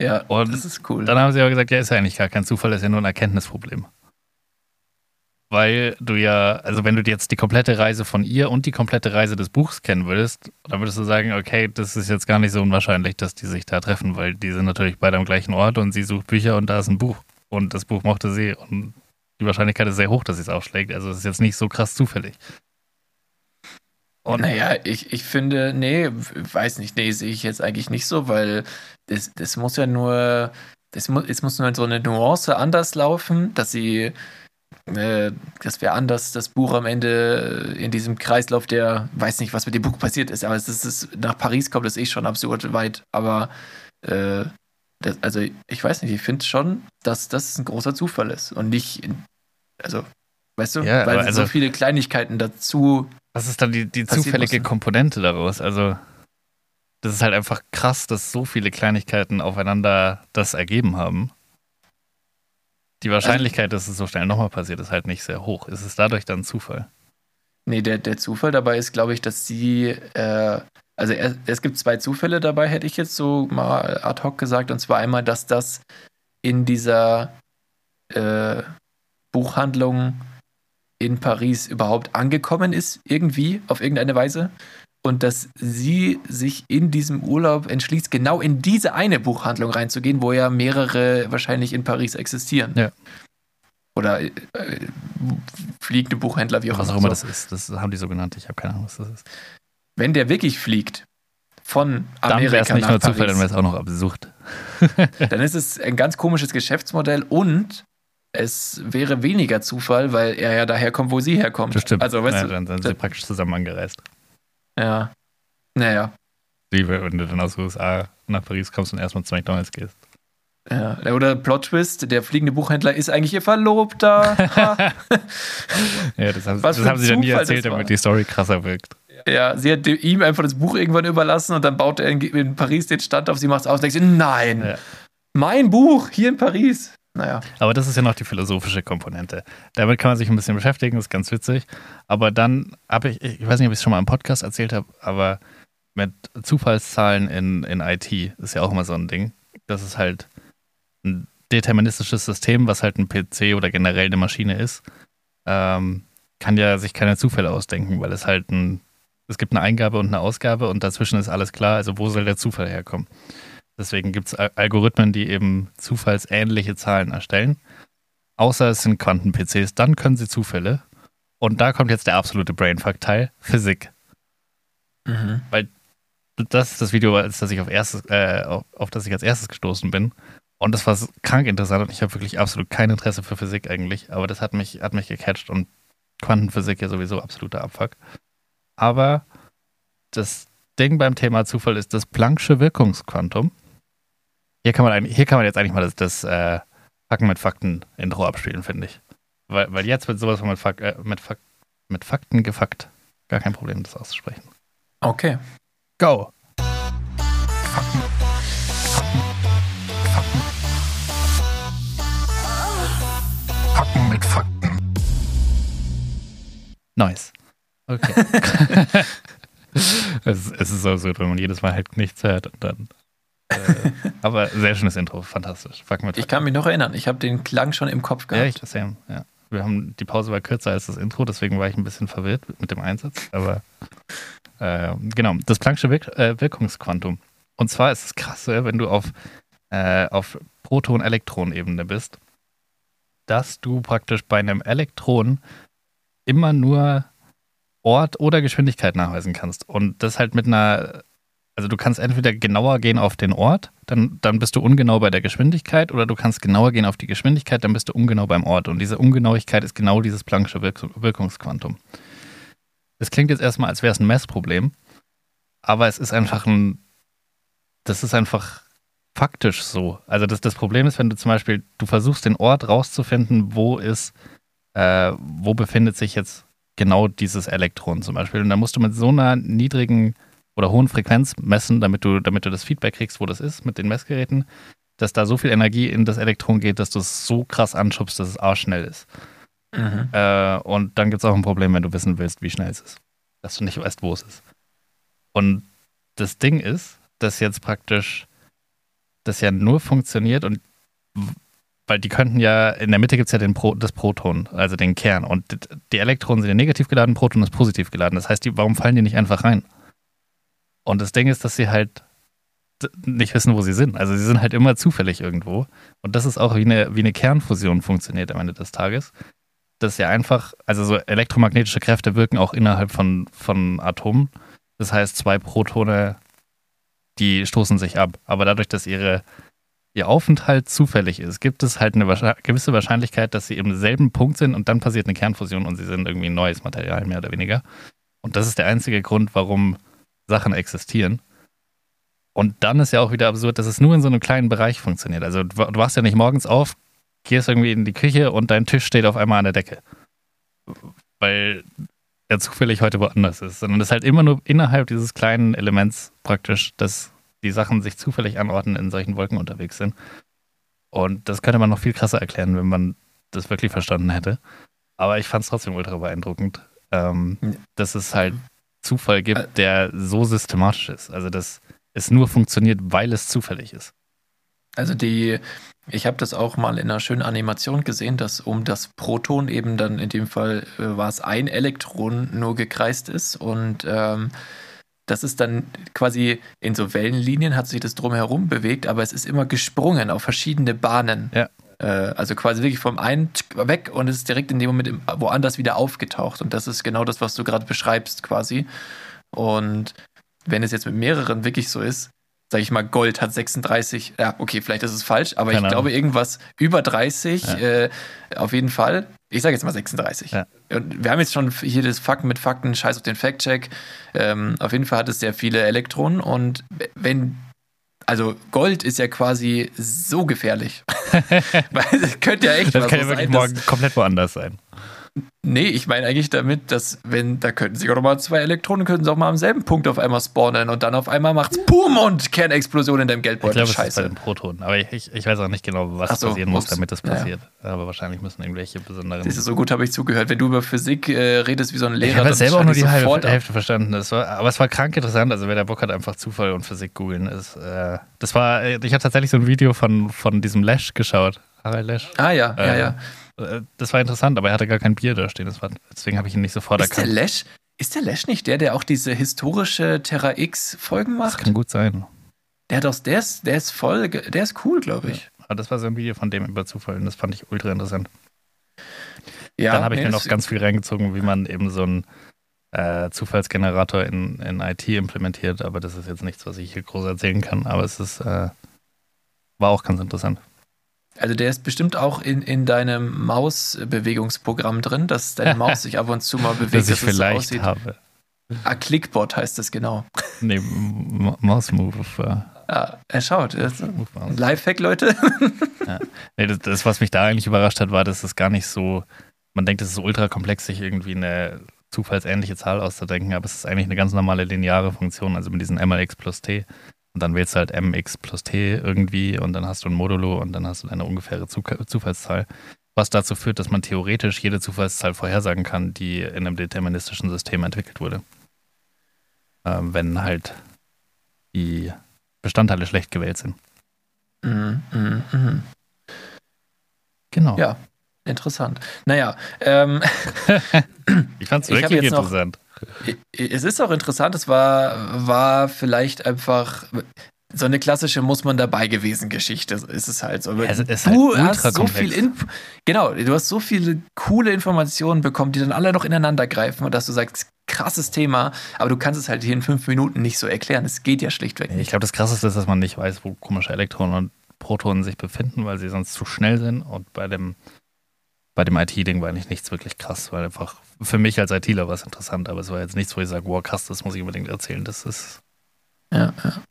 Ja, Und das ist cool. Dann haben sie aber gesagt, ja, ist ja eigentlich gar kein Zufall, ist ja nur ein Erkenntnisproblem. Weil du ja, also wenn du jetzt die komplette Reise von ihr und die komplette Reise des Buchs kennen würdest, dann würdest du sagen, okay, das ist jetzt gar nicht so unwahrscheinlich, dass die sich da treffen, weil die sind natürlich beide am gleichen Ort und sie sucht Bücher und da ist ein Buch. Und das Buch mochte sie und die Wahrscheinlichkeit ist sehr hoch, dass sie es aufschlägt. Also es ist jetzt nicht so krass zufällig. Und naja, ich, ich finde, nee, weiß nicht, nee, sehe ich jetzt eigentlich nicht so, weil das, das muss ja nur, das muss, es muss nur so eine Nuance anders laufen, dass sie, äh, dass wir anders das Buch am Ende in diesem Kreislauf, der, weiß nicht, was mit dem Buch passiert ist, aber es ist, nach Paris kommt das eh schon absurd weit, aber äh, das, also ich weiß nicht, ich finde schon, dass das ein großer Zufall ist und nicht, also, weißt du, Ja, weil aber so also- viele Kleinigkeiten dazu Was ist dann die, die zufällige. Komponente daraus? Also, das ist halt einfach krass, dass so viele Kleinigkeiten aufeinander das ergeben haben. Die Wahrscheinlichkeit, dass es so schnell nochmal passiert, ist halt nicht sehr hoch. Ist es dadurch dann Zufall? Nee, der, der Zufall dabei ist, glaube ich, dass sie, äh, also er, es gibt zwei Zufälle dabei, hätte ich jetzt so mal ad hoc gesagt. Und zwar einmal, dass das in dieser äh, Buchhandlung in Paris überhaupt angekommen ist, irgendwie, auf irgendeine Weise. Und dass sie sich in diesem Urlaub entschließt, genau in diese eine Buchhandlung reinzugehen, wo ja mehrere wahrscheinlich in Paris existieren. Ja. Oder äh, fliegende Buchhändler, wie auch Was auch immer. immer So. das ist. Das haben die so genannt. Ich habe keine Ahnung, was das ist. Wenn der wirklich fliegt von Dann Amerika wäre es nicht nach nur Zufall, dann Paris, wäre es auch noch absurd. dann ist es ein ganz komisches Geschäftsmodell und es wäre weniger Zufall, weil er ja daher kommt, wo sie herkommt. Das stimmt. Also, weißt ja, du, dann, sind sie praktisch zusammen angereist. ja. Naja, Wie wenn du dann aus den USA nach Paris kommst und erstmal zu McDonalds gehst. ja. Oder Plot Twist, der fliegende Buchhändler ist eigentlich ihr Verlobter. Ja, das haben, das haben sie dann nie erzählt, damit die Story krasser wirkt. ja, sie hat ihm einfach das Buch irgendwann überlassen und dann baut er in, in Paris den Stand auf, sie macht es aus und denkt, nein, Ja. mein Buch hier in Paris. Naja, Aber das ist ja noch die philosophische Komponente. Damit kann man sich ein bisschen beschäftigen, ist ganz witzig. Aber dann habe ich, ich weiß nicht, ob ich es schon mal im Podcast erzählt habe, aber mit Zufallszahlen in, in IT ist ja auch immer so ein Ding. Das ist halt ein deterministisches System, was halt ein PC oder generell eine Maschine ist. Ähm, kann ja sich keine Zufälle ausdenken, weil es halt ein, es gibt eine Eingabe und eine Ausgabe und dazwischen ist alles klar, also wo soll der Zufall herkommen? Deswegen gibt es Algorithmen, die eben zufallsähnliche Zahlen erstellen. Außer es sind Quanten-PCs, dann können sie Zufälle. Und da kommt jetzt der absolute Brainfuck-Teil, Physik. mhm. Das ist das Video, als das ich auf, erstes, äh, auf, auf das ich als erstes gestoßen bin. Und das war krank interessant und ich habe wirklich absolut kein Interesse für Physik eigentlich, aber das hat mich, hat mich gecatcht und Quantenphysik ja sowieso absoluter Abfuck. Aber das Ding beim Thema Zufall ist das Planck'sche Wirkungsquantum. Hier kann man, hier kann man jetzt eigentlich mal das, das äh, Fakten mit Fakten Intro abspielen, finde ich. Weil, weil jetzt wird sowas von mit, Fak äh, mit, Fak mit Fakten gefackt. Gar kein Problem, das auszusprechen. Okay. Go! Fakten mit Fakten. Nice. Okay. es, es ist so absurd, wenn man jedes Mal halt nichts hört und dann. Äh, aber sehr schönes Intro, fantastisch. Fakten mit Ich Fakten. kann mich noch erinnern, ich habe den Klang schon im Kopf Ja, gehabt. ich das ja. ja. Wir haben, die Pause war kürzer als das Intro, deswegen war ich ein bisschen verwirrt mit dem Einsatz. Aber äh, genau, das Planck'sche Wirk äh, Wirkungsquantum. Und zwar ist es krass, äh, wenn du auf, äh, auf Proton-Elektron-Ebene bist, dass du praktisch bei einem Elektron immer nur Ort oder Geschwindigkeit nachweisen kannst. Und das halt mit einer, also du kannst entweder genauer gehen auf den Ort, dann, dann bist du ungenau bei der Geschwindigkeit, oder du kannst genauer gehen auf die Geschwindigkeit, dann bist du ungenau beim Ort. Und diese Ungenauigkeit ist genau dieses Planck'sche Wirk Wirkungsquantum. Das klingt jetzt erstmal, als wäre es ein Messproblem, aber es ist einfach ein, das ist einfach faktisch so. Also das, das Problem ist, wenn du zum Beispiel, du versuchst den Ort rauszufinden, wo ist, äh, wo befindet sich jetzt genau dieses Elektron zum Beispiel. Und da musst du mit so einer niedrigen oder hohen Frequenz messen, damit du, damit du das Feedback kriegst, wo das ist mit den Messgeräten, dass da so viel Energie in das Elektron geht, dass du es so krass anschubst, dass es arschschnell ist. Mhm. Äh, und dann gibt es auch ein Problem, wenn du wissen willst, wie schnell es ist. Dass du nicht weißt, wo es ist. Und das Ding ist, dass jetzt praktisch das ja nur funktioniert und weil die könnten ja, in der Mitte gibt es ja den Pro, das Proton, also den Kern. Und die Elektronen sind ja negativ geladen, Proton ist positiv geladen. Das heißt, die, warum fallen die nicht einfach rein? Und das Ding ist, dass sie halt nicht wissen, wo sie sind. Also sie sind halt immer zufällig irgendwo. Und das ist auch wie eine, wie eine Kernfusion funktioniert am Ende des Tages. Das ist ja einfach, also so elektromagnetische Kräfte wirken auch innerhalb von, von Atomen. Das heißt, zwei Protone, die stoßen sich ab. Aber dadurch, dass ihre, ihr Aufenthalt zufällig ist, gibt es halt eine gewisse Wahrscheinlichkeit, dass sie im selben Punkt sind und dann passiert eine Kernfusion und sie sind irgendwie ein neues Material, mehr oder weniger. Und das ist der einzige Grund, warum Sachen existieren. Und dann ist ja auch wieder absurd, dass es nur in so einem kleinen Bereich funktioniert. Also du du wachst ja nicht morgens auf, gehst irgendwie in die Küche und dein Tisch steht auf einmal an der Decke. Weil er zufällig heute woanders ist. Sondern es ist halt immer nur innerhalb dieses kleinen Elements praktisch, dass die Sachen sich zufällig anordnen, in solchen Wolken unterwegs sind. Und das könnte man noch viel krasser erklären, wenn man das wirklich verstanden hätte. Aber ich fand es trotzdem ultra beeindruckend, ähm, Ja. dass es halt Zufall Äh. gibt, der so systematisch ist. Also, dass es nur funktioniert, weil es zufällig ist. Also die, ich habe das auch mal in einer schönen Animation gesehen, dass um das Proton eben dann in dem Fall äh, war es ein Elektron nur gekreist ist und ähm, das ist dann quasi in so Wellenlinien hat sich das drumherum bewegt, aber es ist immer gesprungen auf verschiedene Bahnen. Ja. Äh, also quasi wirklich vom einen weg und es ist direkt in dem Moment woanders wieder aufgetaucht. Und das ist genau das, was du gerade beschreibst quasi. Und wenn es jetzt mit mehreren wirklich so ist, sage ich mal, Gold hat 36, ja, okay, vielleicht ist es falsch, aber Keine ich glaube, irgendwas über 30, Ja. äh, auf jeden Fall. Ich sage jetzt mal 36. Ja. Und wir haben jetzt schon hier das Fakten mit Fakten, scheiß auf den Fact-Check. Ähm, auf jeden Fall hat es sehr viele Elektronen und wenn, also Gold ist ja quasi so gefährlich. Weil es könnte ja echt Das mal kann ja wirklich sein, morgen komplett woanders sein. Nee, ich meine eigentlich damit, dass wenn, da könnten sich auch nochmal zwei Elektronen, könnten sie auch mal am selben Punkt auf einmal spawnen und dann auf einmal macht's Pum und Kernexplosion in deinem Ich Geldbeutel. glaube, es ist bei Scheiße. den Protonen. Aber ich, ich, ich weiß auch nicht genau, was so, passieren muss, ups. damit das Ja, ja. passiert. Aber wahrscheinlich müssen irgendwelche besonderen. Das ist so gut, habe ich zugehört. Wenn du über Physik äh, redest wie so ein Lehrer, ich habe selber auch nur die ich halbe. Hälfte verstanden. Das war, aber es war krank interessant. Also wer da Bock hat, einfach Zufall und Physik googeln. Ist, äh, das war, ich habe tatsächlich so ein Video von, von diesem Lash geschaut. Harald Lash. Ah ja, ja, Äh, ja. Äh, Das war interessant, aber er hatte gar kein Bier da stehen. War, deswegen habe ich ihn nicht sofort Ist der erkannt. Lash, ist der Lash nicht der, der auch diese historische Terra X Folgen Das macht? kann gut sein. Der hat auch, der ist, der ist voll, der ist cool, glaube ich. Aber das war so ein Video von dem über Zufall und das fand ich ultra interessant. Ja, Dann habe ich nee, mir noch ganz viel reingezogen, wie man eben so einen äh, Zufallsgenerator in, in IT implementiert, aber das ist jetzt nichts, was ich hier groß erzählen kann, aber es ist, äh, war auch ganz interessant. Also der ist bestimmt auch in, in deinem Mausbewegungsprogramm drin, dass deine Maus sich ab und zu mal bewegt, dass ich dass so vielleicht aussieht. habe. Ah, Clickbot heißt das genau. Nee, Mouse Move. Ah, er schaut. Lifehack, Leute. Nee, das, das, was mich da eigentlich überrascht hat, war, dass es gar nicht so, man denkt, es ist ultra komplex, sich irgendwie eine zufallsähnliche Zahl auszudenken, aber es ist eigentlich eine ganz normale lineare Funktion, also mit diesen mlx plus t. Und dann wählst du halt mx plus t irgendwie und dann hast du ein Modulo und dann hast du eine ungefähre Zufallszahl. Was dazu führt, dass man theoretisch jede Zufallszahl vorhersagen kann, die in einem deterministischen System entwickelt wurde. Ähm, wenn halt die Bestandteile schlecht gewählt sind. Mhm, mhm, mhm. Genau. Ja, interessant. Naja, ähm, Ich fand es Ich wirklich jetzt noch- interessant. es ist auch interessant, es war, war vielleicht einfach so eine klassische muss man dabei gewesen Geschichte, ist es halt so. Es ist du halt hast so viel Info, genau, du hast so viele coole Informationen bekommen, die dann alle noch ineinander greifen und dass du sagst, krasses Thema, aber du kannst es halt hier in fünf Minuten nicht so erklären. Es geht ja schlichtweg Ich nicht. glaube, das Krasseste ist, dass man nicht weiß, wo komische Elektronen und Protonen sich befinden, weil sie sonst zu schnell sind. Und bei dem, bei dem IT-Ding war eigentlich nichts wirklich krass, weil einfach für mich als ITler war es interessant, aber es war jetzt nichts, wo ich sage, wow, krass, das muss ich unbedingt erzählen. Das ist. Ja, ja.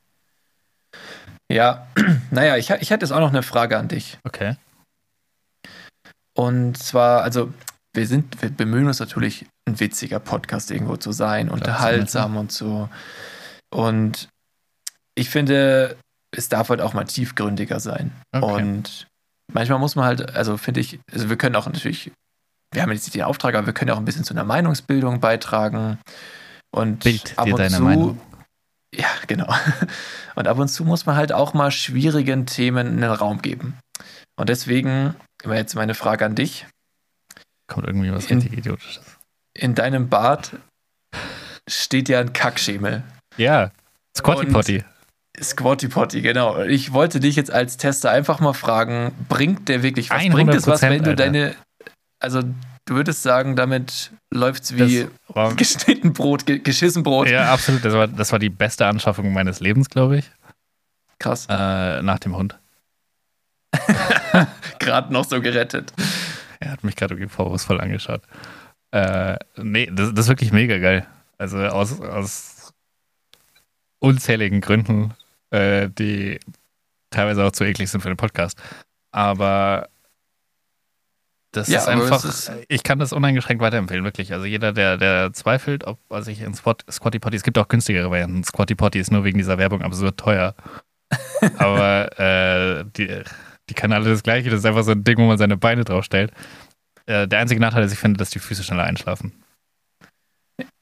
ja naja, ich, ich hätte jetzt auch noch eine Frage an dich. Okay. Und zwar, also wir sind, wir bemühen uns natürlich, ein witziger Podcast irgendwo zu sein, unterhaltsam und so. Und ich finde, es darf halt auch mal tiefgründiger sein. Okay. Und manchmal muss man halt, also finde ich, also wir können auch natürlich, wir haben jetzt nicht den Auftrag, aber wir können auch ein bisschen zu einer Meinungsbildung beitragen. Und Bild ab dir und deine zu, Meinung. Ja, genau. Und ab und zu muss man halt auch mal schwierigen Themen einen Raum geben. Und deswegen wäre jetzt meine Frage an dich. Kommt irgendwie was In- richtig Idiotisches. In deinem Bad steht ja ein Kackschemel. Ja. Squatty Potty. Squatty Potty, genau. Ich wollte dich jetzt als Tester einfach mal fragen, bringt der wirklich was? Bringt es was, 100%, wenn du Alter. deine, also du würdest sagen, damit läuft's wie war, geschnitten Brot, ge geschissen Brot. ja, absolut. Das war, das war die beste Anschaffung meines Lebens, glaube ich. Krass. Äh, nach dem Hund. Gerade noch so gerettet. Er hat mich gerade irgendwie vorwurfsvoll angeschaut. Äh, nee, das, das ist wirklich mega geil. Also aus, aus unzähligen Gründen, äh, die teilweise auch zu eklig sind für den Podcast. Aber das Ja, ist einfach, ist- ich kann das uneingeschränkt weiterempfehlen, wirklich. Also jeder, der, der zweifelt, ob was ich in Squat, Squatty Potty, es gibt auch günstigere Varianten. Squatty Potty ist nur wegen dieser Werbung absurd teuer. Aber äh, die, die können alle das gleiche, das ist einfach so ein Ding, wo man seine Beine draufstellt. Äh, der einzige Nachteil ist, ich finde, dass die Füße schneller einschlafen.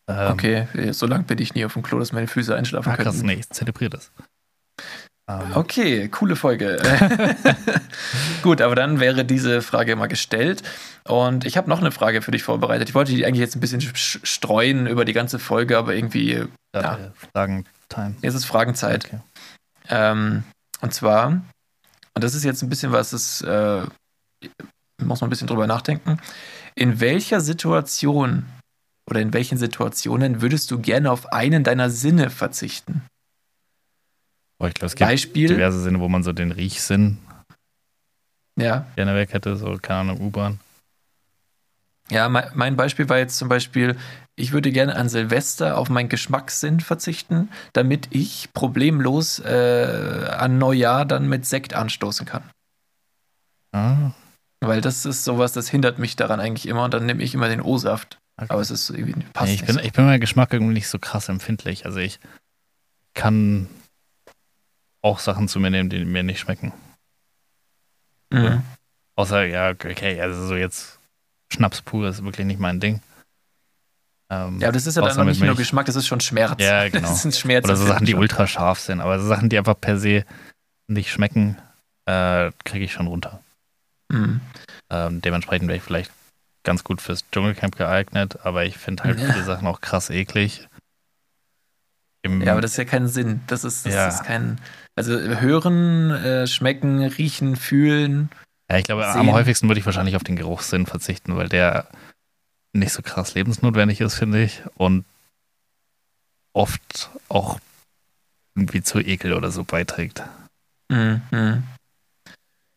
Ähm, Okay, so lange bin ich nie auf dem Klo, dass meine Füße einschlafen Ah, krass, können. nee, ich zelebriere das. Ähm, Okay, coole Folge. Gut, aber dann wäre diese Frage mal gestellt. Und ich habe noch eine Frage für dich vorbereitet. Ich wollte die eigentlich jetzt ein bisschen sch- streuen über die ganze Folge, aber irgendwie, ja. äh, Fragen, Time. jetzt ist Fragenzeit. Okay. Ähm, und zwar, und das ist jetzt ein bisschen was, das äh, muss man ein bisschen drüber nachdenken. In welcher Situation oder in welchen Situationen würdest du gerne auf einen deiner Sinne verzichten? Boah, ich glaube, es gibt Beispiel, diverse Sinne, wo man so den Riechsinn ja, gerne weg hätte, so, keine Ahnung, U-Bahn. Ja, mein, mein Beispiel war jetzt zum Beispiel, ich würde gerne an Silvester auf meinen Geschmackssinn verzichten, damit ich problemlos äh, an Neujahr dann mit Sekt anstoßen kann. Ah, Weil das ist sowas, das hindert mich daran eigentlich immer und dann nehme ich immer den O-Saft. okay. Aber es ist irgendwie passt nee, ich, nicht bin, so. ich bin bei Geschmack irgendwie nicht so krass empfindlich. Also ich kann auch Sachen zu mir nehmen, die mir nicht schmecken. Mhm. Außer, ja, okay, also so jetzt Schnaps pur ist wirklich nicht mein Ding. Ähm, Ja, aber das ist ja dann noch nicht nur. Geschmack, das ist schon Schmerz. Ja, genau. Das sind Schmerz. Oder so Sachen, die ultra scharf sind. Aber so Sachen, die einfach per se nicht schmecken, äh, kriege ich schon runter. Mhm. Ähm, dementsprechend wäre ich vielleicht ganz gut fürs Dschungelcamp geeignet, aber ich finde halt Ja. viele Sachen auch krass eklig. Im, Ja, aber das ist ja kein Sinn. Das ist, das Ja. ist kein. Also hören, äh, schmecken, riechen, fühlen. Ja, ich glaube, am sehen. häufigsten würde ich wahrscheinlich auf den Geruchssinn verzichten, weil der nicht so krass lebensnotwendig ist, finde ich. Und oft auch irgendwie zu Ekel oder so beiträgt. Mhm.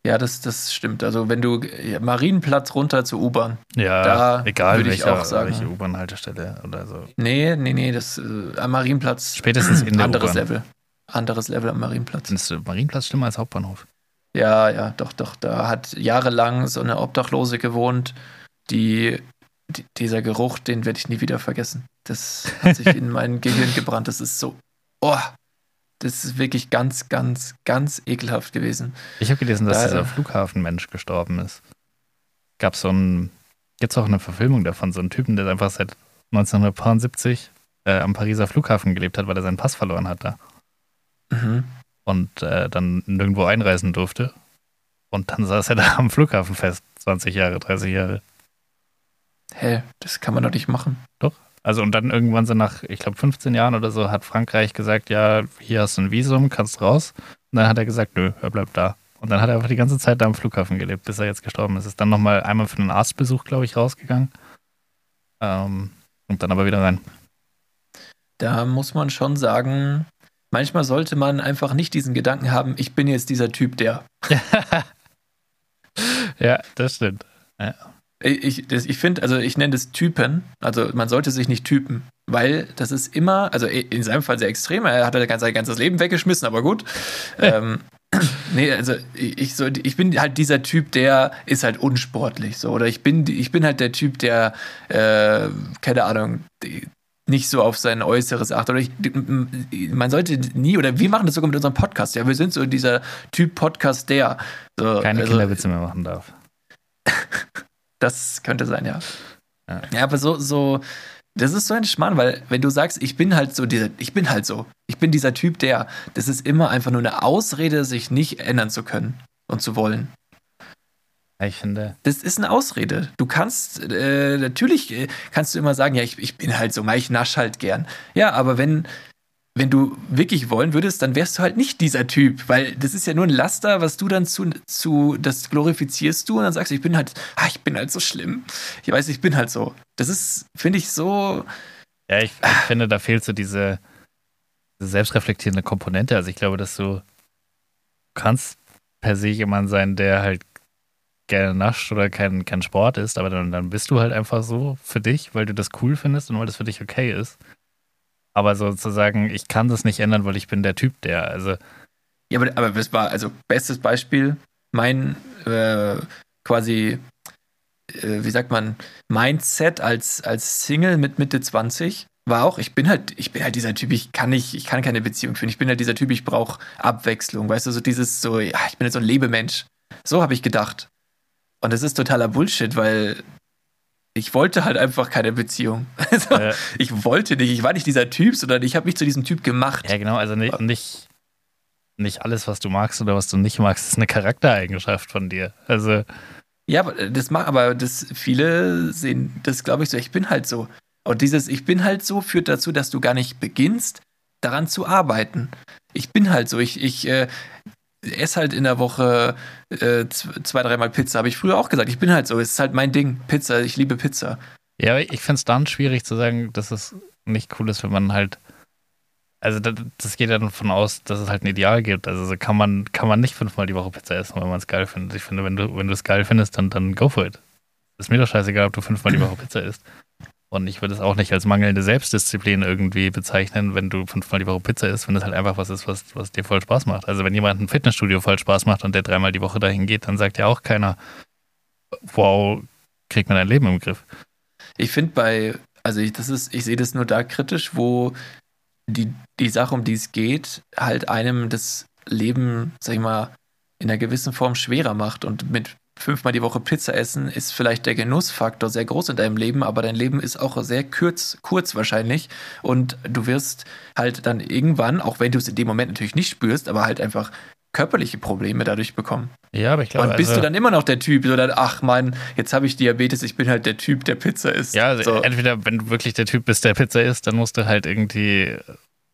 Ja, das, das stimmt. Also wenn du ja, Marienplatz runter zur U-Bahn. Ja, Da egal würde ich welcher, auch sagen. welche U-Bahn-Haltestelle oder so. Nee, nee, nee, das äh, am Marienplatz. Spätestens in der anderes. Level. Anderes Level am Marienplatz. Findest du Marienplatz schlimmer als Hauptbahnhof? Ja, ja, doch, doch. Da hat jahrelang so eine Obdachlose gewohnt, die, die dieser Geruch, den werde ich nie wieder vergessen. Das hat sich in mein Gehirn gebrannt. Das ist so, oh, das ist wirklich ganz, ganz, ganz ekelhaft gewesen. Ich habe gelesen, dass Da- dieser Flughafenmensch gestorben ist. Gab so ein, jetzt auch eine Verfilmung davon, so einen Typen, der einfach seit 1970 äh, am Pariser Flughafen gelebt hat, weil er seinen Pass verloren hat da Mhm. und äh, dann nirgendwo einreisen durfte. Und dann saß er da am Flughafen fest, 20 Jahre, 30 Jahre. Hä, das kann man doch nicht machen. Also und dann irgendwann so nach, ich glaube 15 Jahren oder so, hat Frankreich gesagt, ja, hier hast du ein Visum, kannst raus. Und dann hat er gesagt, nö, er bleibt da. Und dann hat er einfach die ganze Zeit da am Flughafen gelebt, bis er jetzt gestorben ist. Ist dann nochmal einmal für einen Arztbesuch, glaube ich, rausgegangen. Ähm, und dann aber wieder rein. Da muss man schon sagen, manchmal sollte man einfach nicht diesen Gedanken haben, ich bin jetzt dieser Typ, der. Ja, das stimmt. Ich, das- ich finde, also ich nenne das Typen, also man sollte sich nicht typen, weil das ist immer, also in seinem Fall sehr extrem, er hat halt sein ganzes Leben weggeschmissen, aber gut. ähm, nee, also ich, so, ich bin halt dieser Typ, der ist halt unsportlich, so, oder ich bin, ich bin halt der Typ, der, äh, keine Ahnung, die- nicht so auf sein Äußeres achtet. Oder ich, man sollte nie, oder wir machen das sogar mit unserem Podcast, ja, wir sind so dieser Typ Podcast, der. So, Keine also- Kinderwitze mehr machen darf. das könnte sein, ja. Ja. Ja, aber so, so, das ist so ein Schmarrn, weil wenn du sagst, ich bin halt so dieser, ich bin halt so, ich bin dieser Typ, der, das ist immer einfach nur eine Ausrede, sich nicht ändern zu können und zu wollen. Ich finde, Das ist eine Ausrede. Du kannst, äh, natürlich äh, kannst du immer sagen, ja, ich, ich bin halt so, ich nasch halt gern. Ja, aber wenn, wenn du wirklich wollen würdest, dann wärst du halt nicht dieser Typ, weil das ist ja nur ein Laster, was du dann zu, zu das glorifizierst du und dann sagst du, ich bin halt, ah, ich bin halt so schlimm. Ich weiß, ich bin halt so. Das ist, finde ich, so, ja, ich, ich finde, da fehlt so diese, diese selbstreflektierende Komponente. Also ich glaube, dass du kannst per se jemand sein, der halt gerne nascht oder kein, kein Sport ist, aber dann, dann bist du halt einfach so für dich, weil du das cool findest und weil das für dich okay ist. Aber sozusagen, ich kann das nicht ändern, weil ich bin der Typ, der, also ja, aber, aber das war, also, bestes Beispiel, mein, äh, quasi, äh, wie sagt man, Mindset als, als Single mit Mitte 20 war auch, ich bin halt, ich bin halt dieser Typ, ich kann nicht, ich kann keine Beziehung führen. Ich bin halt dieser Typ, ich brauche Abwechslung, weißt du, so dieses, so, ja, ich bin jetzt so ein Lebemensch. So habe ich gedacht. Und das ist totaler Bullshit, weil ich wollte halt einfach keine Beziehung. Also, äh, ich wollte nicht, ich war nicht dieser Typ, sondern ich habe mich zu diesem Typ gemacht. ja genau, also nicht, nicht, nicht alles, was du magst oder was du nicht magst, ist eine Charaktereigenschaft von dir. Also Ja, aber das mag, aber das viele sehen das, glaube ich, so. Ich bin halt so. Und dieses Ich bin halt so führt dazu, dass du gar nicht beginnst, daran zu arbeiten. Ich bin halt so. Ich, ich äh, esse halt in der Woche äh, zwei, dreimal Pizza. Habe ich früher auch gesagt. Ich bin halt so. Es ist halt mein Ding. Pizza. Ich liebe Pizza. Ja, ich finde es dann schwierig zu sagen, dass es nicht cool ist, wenn man halt. Also das, das geht ja davon aus, dass es halt ein Ideal gibt. Also so kann man, kann man nicht fünfmal die Woche Pizza essen, wenn man es geil findet. Ich finde, wenn du, wenn es geil findest, dann, dann go for it. Ist mir doch scheißegal, ob du fünfmal die Woche Pizza isst. Und ich würde es auch nicht als mangelnde Selbstdisziplin irgendwie bezeichnen, wenn du fünfmal die Woche Pizza isst, wenn das halt einfach was ist, was, was dir voll Spaß macht. Also wenn jemand ein Fitnessstudio voll Spaß macht und der dreimal die Woche dahin geht, dann sagt ja auch keiner, wow, kriegt man dein Leben im Griff. Ich finde bei, also ich, das ist, ich sehe das nur da kritisch, wo die, die Sache, um die es geht, halt einem das Leben, sag ich mal, in einer gewissen Form schwerer macht. Und mit fünfmal die Woche Pizza essen ist vielleicht der Genussfaktor sehr groß in deinem Leben, aber dein Leben ist auch sehr kurz, kurz wahrscheinlich. Und du wirst halt dann irgendwann, auch wenn du es in dem Moment natürlich nicht spürst, aber halt einfach körperliche Probleme dadurch bekommen. Ja, aber ich glaube, Und bist also, du dann immer noch der Typ, so dann, ach Mann, jetzt habe ich Diabetes, ich bin halt der Typ, der Pizza isst. ja, also so, entweder wenn du wirklich der Typ bist, der Pizza isst, dann musst du halt irgendwie,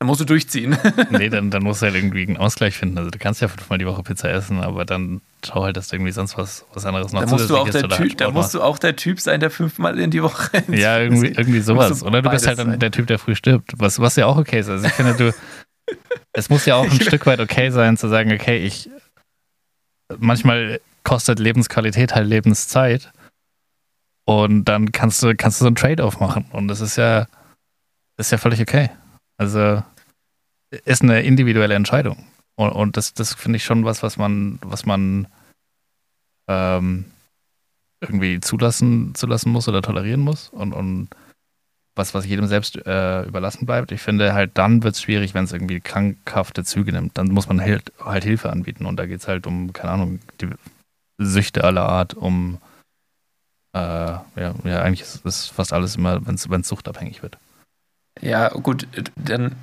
dann musst du durchziehen. nee, dann, dann musst du halt irgendwie einen Ausgleich finden. Also du kannst ja fünfmal die Woche Pizza essen, aber dann schau halt, dass du irgendwie sonst was, was anderes noch Da musst du auch der isst halt Typ, da musst du auch der Typ sein, der fünfmal in die Woche. machst. Ja, irgendwie, irgendwie sowas. du Oder du bist halt dann sein. der Typ, der früh stirbt. Was, was ja auch okay ist. Also ich finde, du, es muss ja auch ein Stück weit okay sein, zu sagen, okay, ich manchmal kostet Lebensqualität halt Lebenszeit. Und dann kannst du, kannst du so einen Trade-off machen. Und das ist ja, das ist ja völlig okay. Also ist eine individuelle Entscheidung. Und, und das, das finde ich schon was, was man, was man ähm, irgendwie zulassen, zulassen muss oder tolerieren muss. Und, und was, was jedem selbst äh, überlassen bleibt. Ich finde halt, dann wird es schwierig, wenn es irgendwie krankhafte Züge nimmt. Dann muss man halt, halt Hilfe anbieten. Und da geht es halt um, keine Ahnung, die Süchte aller Art, um äh, ja, ja, eigentlich ist das fast alles immer, wenn es suchtabhängig wird. Ja, gut, dann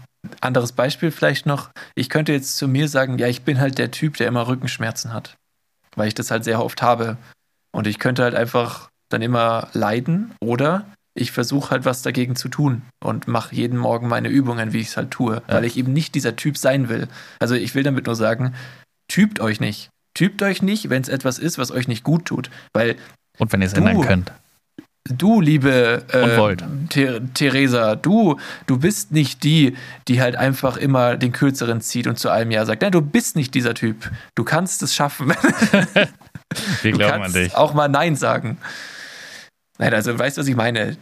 anderes Beispiel vielleicht noch. Ich könnte jetzt zu mir sagen, ja, ich bin halt der Typ, der immer Rückenschmerzen hat. Weil ich das halt sehr oft habe. Und ich könnte halt einfach dann immer leiden oder ich versuche halt was dagegen zu tun und mache jeden Morgen meine Übungen, wie ich es halt tue, ja. weil ich eben nicht dieser Typ sein will. Also ich will damit nur sagen, typt euch nicht. Typt euch nicht, wenn es etwas ist, was euch nicht gut tut. Weil und wenn ihr es ändern könnt. Du, liebe äh, Ther Theresa, du, du bist nicht die, die halt einfach immer den Kürzeren zieht und zu einem Jahr sagt, nein, du bist nicht dieser Typ. Du kannst es schaffen. Wir du glauben an dich. Auch mal Nein sagen. Nein, also weißt du, was ich meine?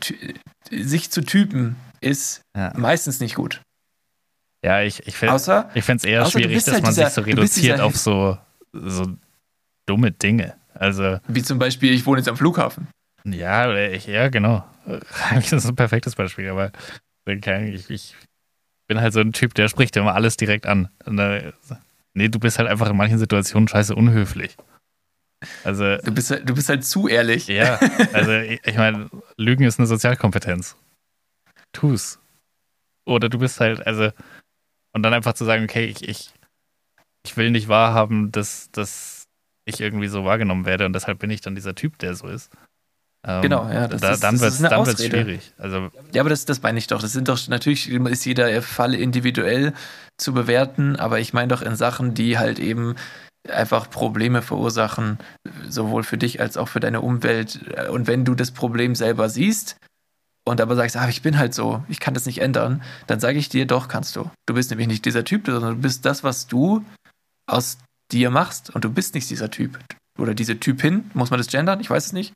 sich zu typen ist ja. meistens nicht gut. Ja, ich, ich finde es eher schwierig, dass halt man dieser, sich so reduziert auf so, so dumme Dinge. Also, Wie zum Beispiel, ich wohne jetzt am Flughafen. Ja, oder ich, ja, genau. Das ist ein perfektes Beispiel, aber ich, ich bin halt so ein Typ, der spricht immer alles direkt an. Da, nee, du bist halt einfach in manchen Situationen scheiße unhöflich. Also, du, bist, du bist halt zu ehrlich. Ja, also ich, ich meine, Lügen ist eine Sozialkompetenz. Tu's. Oder du bist halt, also, und dann einfach zu sagen, okay, ich, ich, ich will nicht wahrhaben, dass, dass ich irgendwie so wahrgenommen werde und deshalb bin ich dann dieser Typ, der so ist. Ähm, genau, ja. Das da, ist, dann wird es schwierig. Also, ja, aber das, das meine ich doch. Das sind doch, natürlich ist jeder Fall individuell zu bewerten, aber ich meine doch in Sachen, die halt eben einfach Probleme verursachen, sowohl für dich als auch für deine Umwelt. Und wenn du das Problem selber siehst und aber sagst, ah, ich bin halt so, ich kann das nicht ändern, dann sage ich dir, doch kannst du. Du bist nämlich nicht dieser Typ, sondern du bist das, was du aus dir machst und du bist nicht dieser Typ. Oder diese Typin, muss man das gendern? Ich weiß es nicht.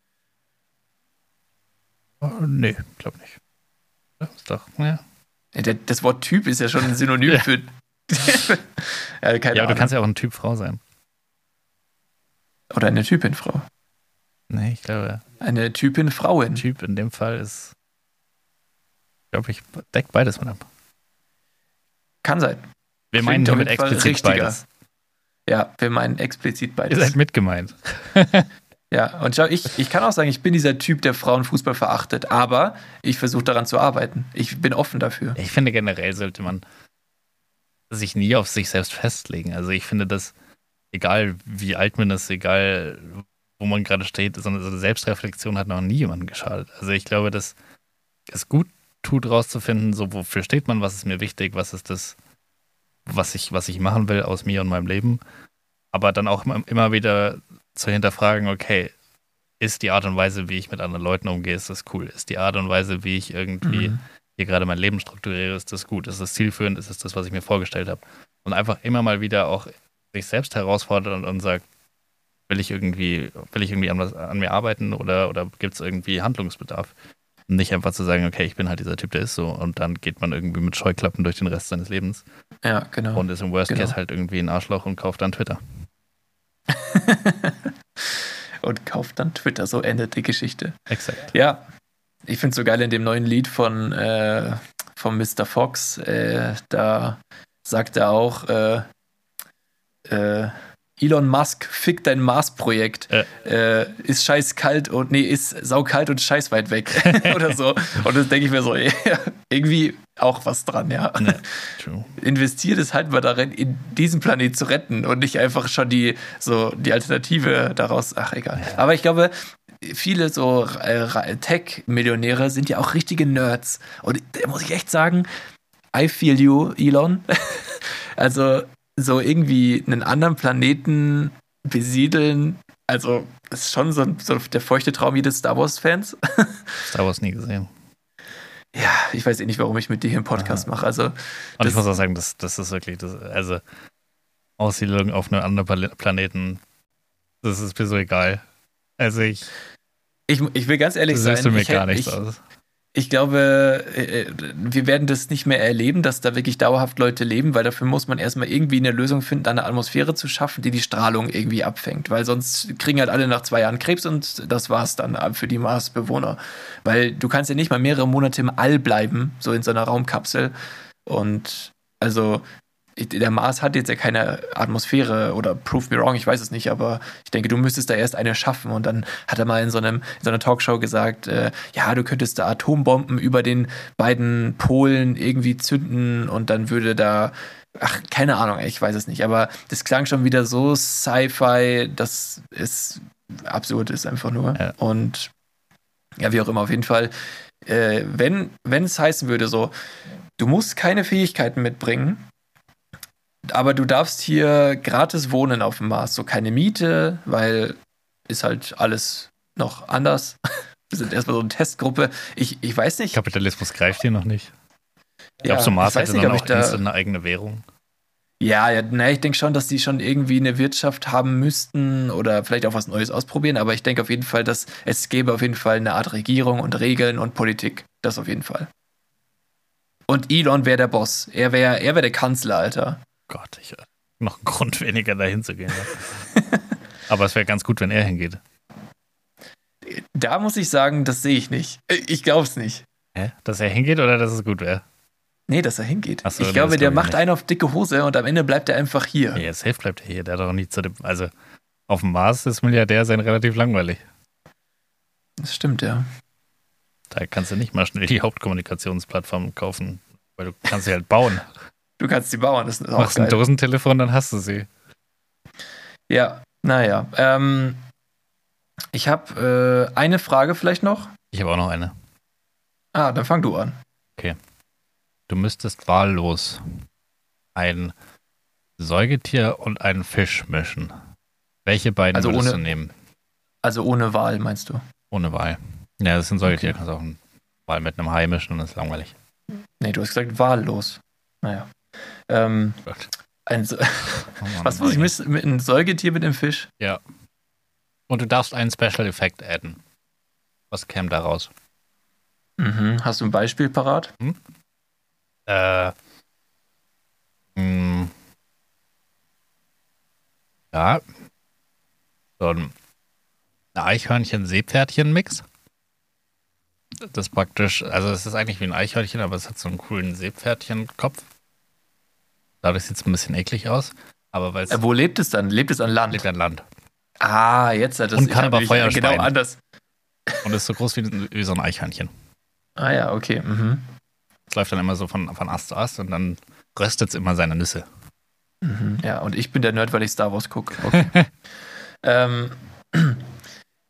Oh, nee, glaube nicht. Das doch, ja. Das Wort Typ ist ja schon ein Synonym ja. für. ja, ja, aber du kannst ja auch ein Typ Frau sein. Oder eine Typin Frau. Nee, ich glaube. Eine Typin Frauen. Typ in dem Fall ist, glaube ich, deckt beides mit ab. Kann sein. Wir meinen damit explizit beides. Ja, wir meinen explizit beides. Ihr seid mitgemeint. ja, und schau, ich, ich kann auch sagen, ich bin dieser Typ, der Frauenfußball verachtet, aber ich versuche daran zu arbeiten. Ich bin offen dafür. Ich finde generell sollte man sich nie auf sich selbst festlegen. Also ich finde, dass egal wie alt man ist, egal wo man gerade steht, so eine Selbstreflexion hat noch nie jemandem geschadet. Also ich glaube, dass es gut tut, rauszufinden, so wofür steht man, was ist mir wichtig, was ist das, was ich, was ich machen will aus mir und meinem Leben. Aber dann auch immer wieder zu hinterfragen, okay, ist die Art und Weise, wie ich mit anderen Leuten umgehe, ist das cool? Ist die Art und Weise, wie ich irgendwie mhm. hier gerade mein Leben strukturiere, ist das gut? Ist das zielführend? Ist das das, was ich mir vorgestellt habe? Und einfach immer mal wieder auch sich selbst herausfordert und, und sagt, will ich irgendwie, will ich irgendwie an, was, an mir arbeiten oder, oder gibt es irgendwie Handlungsbedarf? Und nicht einfach zu sagen, okay, ich bin halt dieser Typ, der ist so und dann geht man irgendwie mit Scheuklappen durch den Rest seines Lebens. Ja, genau. Und ist im Worst genau. Case halt irgendwie ein Arschloch und kauft dann Twitter. und kauft dann Twitter, so endet die Geschichte. Exakt. Ja, ich finde es so geil in dem neuen Lied von, äh, von Mr. Fox, äh, da sagt er auch, äh, äh, Elon Musk fickt dein Mars-Projekt. Äh. Ist scheiß kalt und nee, ist saukalt und scheiß weit weg. Oder so. Und das denke ich mir so, irgendwie auch was dran, ja. Nee, Investiert es halt mal darin, in diesen Planet zu retten und nicht einfach schon die, so die Alternative daraus. Ach, egal. Ja. Aber ich glaube, viele so äh, Tech-Millionäre sind ja auch richtige Nerds. Und da muss ich echt sagen, I feel you, Elon. also so irgendwie einen anderen Planeten besiedeln, also ist schon so, so der feuchte Traum jedes Star Wars-Fans. Star Wars nie gesehen. Ja, ich weiß eh nicht, warum ich mit dir hier einen Podcast ja. mache. Also, Und ich muss auch sagen, das, das ist wirklich, das, also Aussiedlung auf einem anderen Planeten Das ist mir so egal. Also ich, Ich, ich will ganz ehrlich das sein. hilft mir ich, gar nichts ich, aus. Ich glaube, äh, wir werden das nicht mehr erleben, dass da wirklich dauerhaft Leute leben, weil dafür muss man erstmal irgendwie eine Lösung finden, eine Atmosphäre zu schaffen, die die Strahlung irgendwie abfängt. Weil sonst kriegen halt alle nach zwei Jahren Krebs und das war's dann für die Marsbewohner. Weil du kannst ja nicht mal mehrere Monate im All bleiben, so in so einer Raumkapsel. Und also der Mars hat jetzt ja keine Atmosphäre oder prove me wrong, ich weiß es nicht, aber ich denke, du müsstest da erst eine schaffen. Und dann hat er mal in so, einem, in so einer Talkshow gesagt, äh, ja, du könntest da Atombomben über den beiden Polen irgendwie zünden und dann würde da, ach, keine Ahnung, ich weiß es nicht, aber das klang schon wieder so Sci-Fi, dass es absurd ist einfach nur. Ja. Und ja, wie auch immer, auf jeden Fall, äh, wenn, wenn es heißen würde, so, du musst keine Fähigkeiten mitbringen, aber du darfst hier gratis wohnen auf dem Mars. So keine Miete, weil ist halt alles noch anders. Wir sind erstmal so eine Testgruppe. Ich, ich weiß nicht. Kapitalismus greift hier noch nicht. ja, Glaubst du, Mars ich hätte nicht, dann ob auch ich da. instant eine eigene Währung? Ja, ja na, ich denke schon, dass die schon irgendwie eine Wirtschaft haben müssten oder vielleicht auch was Neues ausprobieren. Aber ich denke auf jeden Fall, dass es gäbe auf jeden Fall eine Art Regierung und Regeln und Politik. Das auf jeden Fall. Und Elon wäre der Boss. Er wäre er wär der Kanzler, Alter. Gott, ich noch einen Grund weniger dahin zu gehen. Aber es wäre ganz gut, wenn er hingeht. Da muss ich sagen, das sehe ich nicht. Ich glaube es nicht. Hä? Dass er hingeht oder dass es gut wäre? Nee, dass er hingeht. So, ich glaube, der macht nicht. einen auf dicke Hose und am Ende bleibt er einfach hier. Ja, safe bleibt er hier. Der hat doch nie zu dem. Also, auf dem Mars ist Milliardär sein relativ langweilig. Das stimmt, ja. Da kannst du nicht mal schnell die Hauptkommunikationsplattform kaufen, weil du kannst sie halt bauen. Du kannst die bauen, das ist auch Machst ein geil. Dosentelefon, dann hast du sie. Ja, naja. Ähm, ich habe äh, eine Frage vielleicht noch. Ich habe auch noch eine. Ah, dann fang du an. Du müsstest wahllos ein Säugetier und einen Fisch mischen. Welche beiden Also würdest ohne- du nehmen? Also ohne Wahl, meinst du? Ohne Wahl. Ja, das sind Säugetiere. Kannst auch einen Wal mit einem Hai mischen und das ist langweilig. Nee, du hast gesagt wahllos. Naja. Ähm, ein, Sä- Oh Mann, was muss ich mit einem Säugetier mit dem Fisch? Ja. Und du darfst einen Special Effekt adden. Was käme da raus? Mhm. Hast du ein Beispiel parat? Äh. Mh, ja. So ein Eichhörnchen-Seepferdchen-Mix. Das ist praktisch, also es ist eigentlich wie ein Eichhörnchen, aber es hat so einen coolen Seepferdchen-Kopf. Dadurch sieht es ein bisschen eklig aus. Aber weil es Äh, wo lebt es dann? Lebt es an Land? lebt an Land. Ah, jetzt hat es Und kann aber Feuer Genau anders. Und ist so groß wie, wie so ein Eichhörnchen. Ah ja, okay. Mhm. Es läuft dann immer so von, von Ast zu Ast und dann röstet es immer seine Nüsse. Mhm. Ja, und ich bin der Nerd, weil ich Star Wars gucke. Okay. ähm,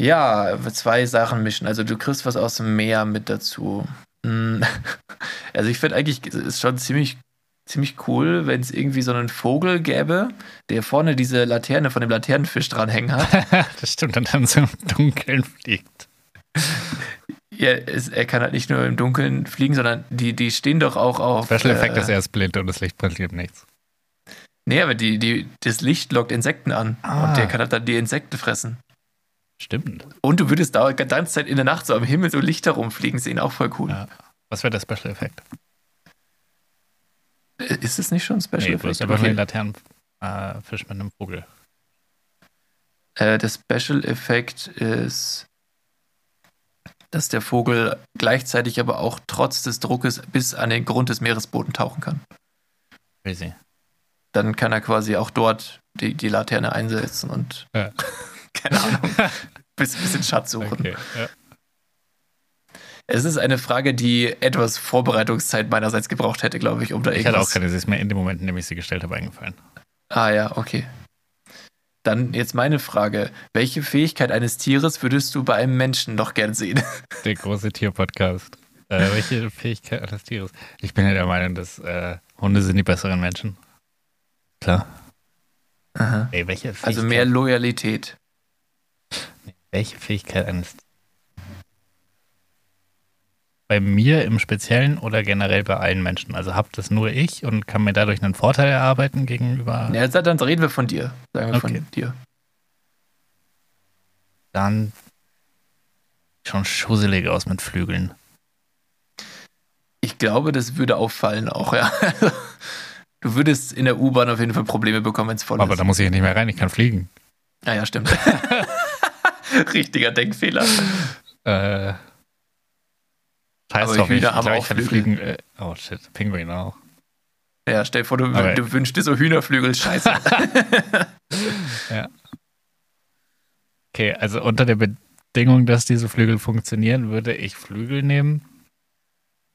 ja, zwei Sachen mischen. Also du kriegst was aus dem Meer mit dazu. Mm, Also ich finde eigentlich, es ist schon ziemlich, ziemlich cool, wenn es irgendwie so einen Vogel gäbe, der vorne diese Laterne von dem Laternenfisch dranhängen hat. das stimmt, und dann so im Dunkeln fliegt. ja, es, er kann halt nicht nur im Dunkeln fliegen, sondern die, die stehen doch auch auf. Special Effekt äh, ist erst blind und das Licht bringt nichts. Nee, aber die, die, das Licht lockt Insekten an. Ah. Und der kann halt dann die Insekten fressen. Stimmt. Und du würdest da die ganze Zeit in der Nacht so am Himmel so Lichter rumfliegen sehen, auch voll cool. Ja. Was wäre der Special Effekt? Äh, Ist es nicht schon ein Special Nee, du hast Effect? den Okay. Laternenfisch mit einem Vogel. Äh, der Special Effekt ist, dass der Vogel gleichzeitig aber auch trotz des Druckes bis an den Grund des Meeresbodens tauchen kann. Crazy. Dann kann er quasi auch dort die, die Laterne einsetzen und Ja. keine Ahnung, bis, bisschen Schatz suchen. Okay. Ja. Es ist eine Frage, die etwas Vorbereitungszeit meinerseits gebraucht hätte, glaube ich, um da Ich hatte auch irgendwas. keine, sie ist mir in dem Moment, in dem ich sie gestellt habe, eingefallen. Ah ja, okay. Dann jetzt meine Frage. Welche Fähigkeit eines Tieres würdest du bei einem Menschen noch gern sehen? Der große Tierpodcast. Äh, welche Fähigkeit eines Tieres? Ich bin ja der Meinung, dass äh, Hunde sind die besseren Menschen. Klar. Aha. Ey, welche Fähigkeit, Also mehr Loyalität. welche Fähigkeit eines bei mir im Speziellen oder generell bei allen Menschen? Also habt das nur ich und kann mir dadurch einen Vorteil erarbeiten gegenüber. Ja, dann reden wir von dir. Sagen wir Okay. von dir. dann schon schusselig aus mit Flügeln. Ich glaube, das würde auffallen auch, ja. Du würdest in der U-Bahn auf jeden Fall Probleme bekommen, wenn es voll Aber ist. da muss ich ja nicht mehr rein, ich kann fliegen. Ah ja, stimmt. Richtiger Denkfehler. Äh, scheiß Aber drauf, ich, haben glaub, auch ich Flügel. fliegen. Äh, oh shit, Pinguin auch. Ja, stell dir vor, du, Aber- du wünschst dir so Hühnerflügel. Scheiße. Okay, also unter der Bedingung, dass diese Flügel funktionieren, würde ich Flügel nehmen.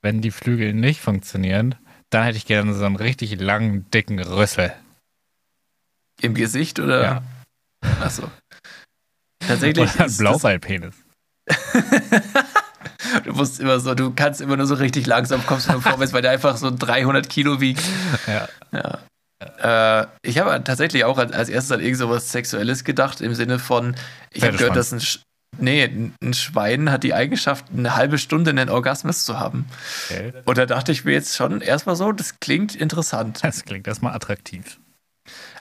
Wenn die Flügel nicht funktionieren, dann hätte ich gerne so einen richtig langen, dicken Rüssel. Im Gesicht oder? Ja. Achso. Tatsächlich. Oder ein Blaubeilpenis. Du musst immer so, du kannst immer nur so richtig langsam kommst du vorwärts, weil der einfach so 300 Kilo wiegt. Ja. Ja. Äh, ich habe tatsächlich auch als, als erstes an irgend sowas Sexuelles gedacht, im Sinne von, ich habe gehört, dass ein, Sch nee, ein ein Schwein hat die Eigenschaft, eine halbe Stunde einen Orgasmus zu haben. Okay. Und da dachte ich mir jetzt schon erstmal so, das klingt interessant. Das klingt erstmal attraktiv.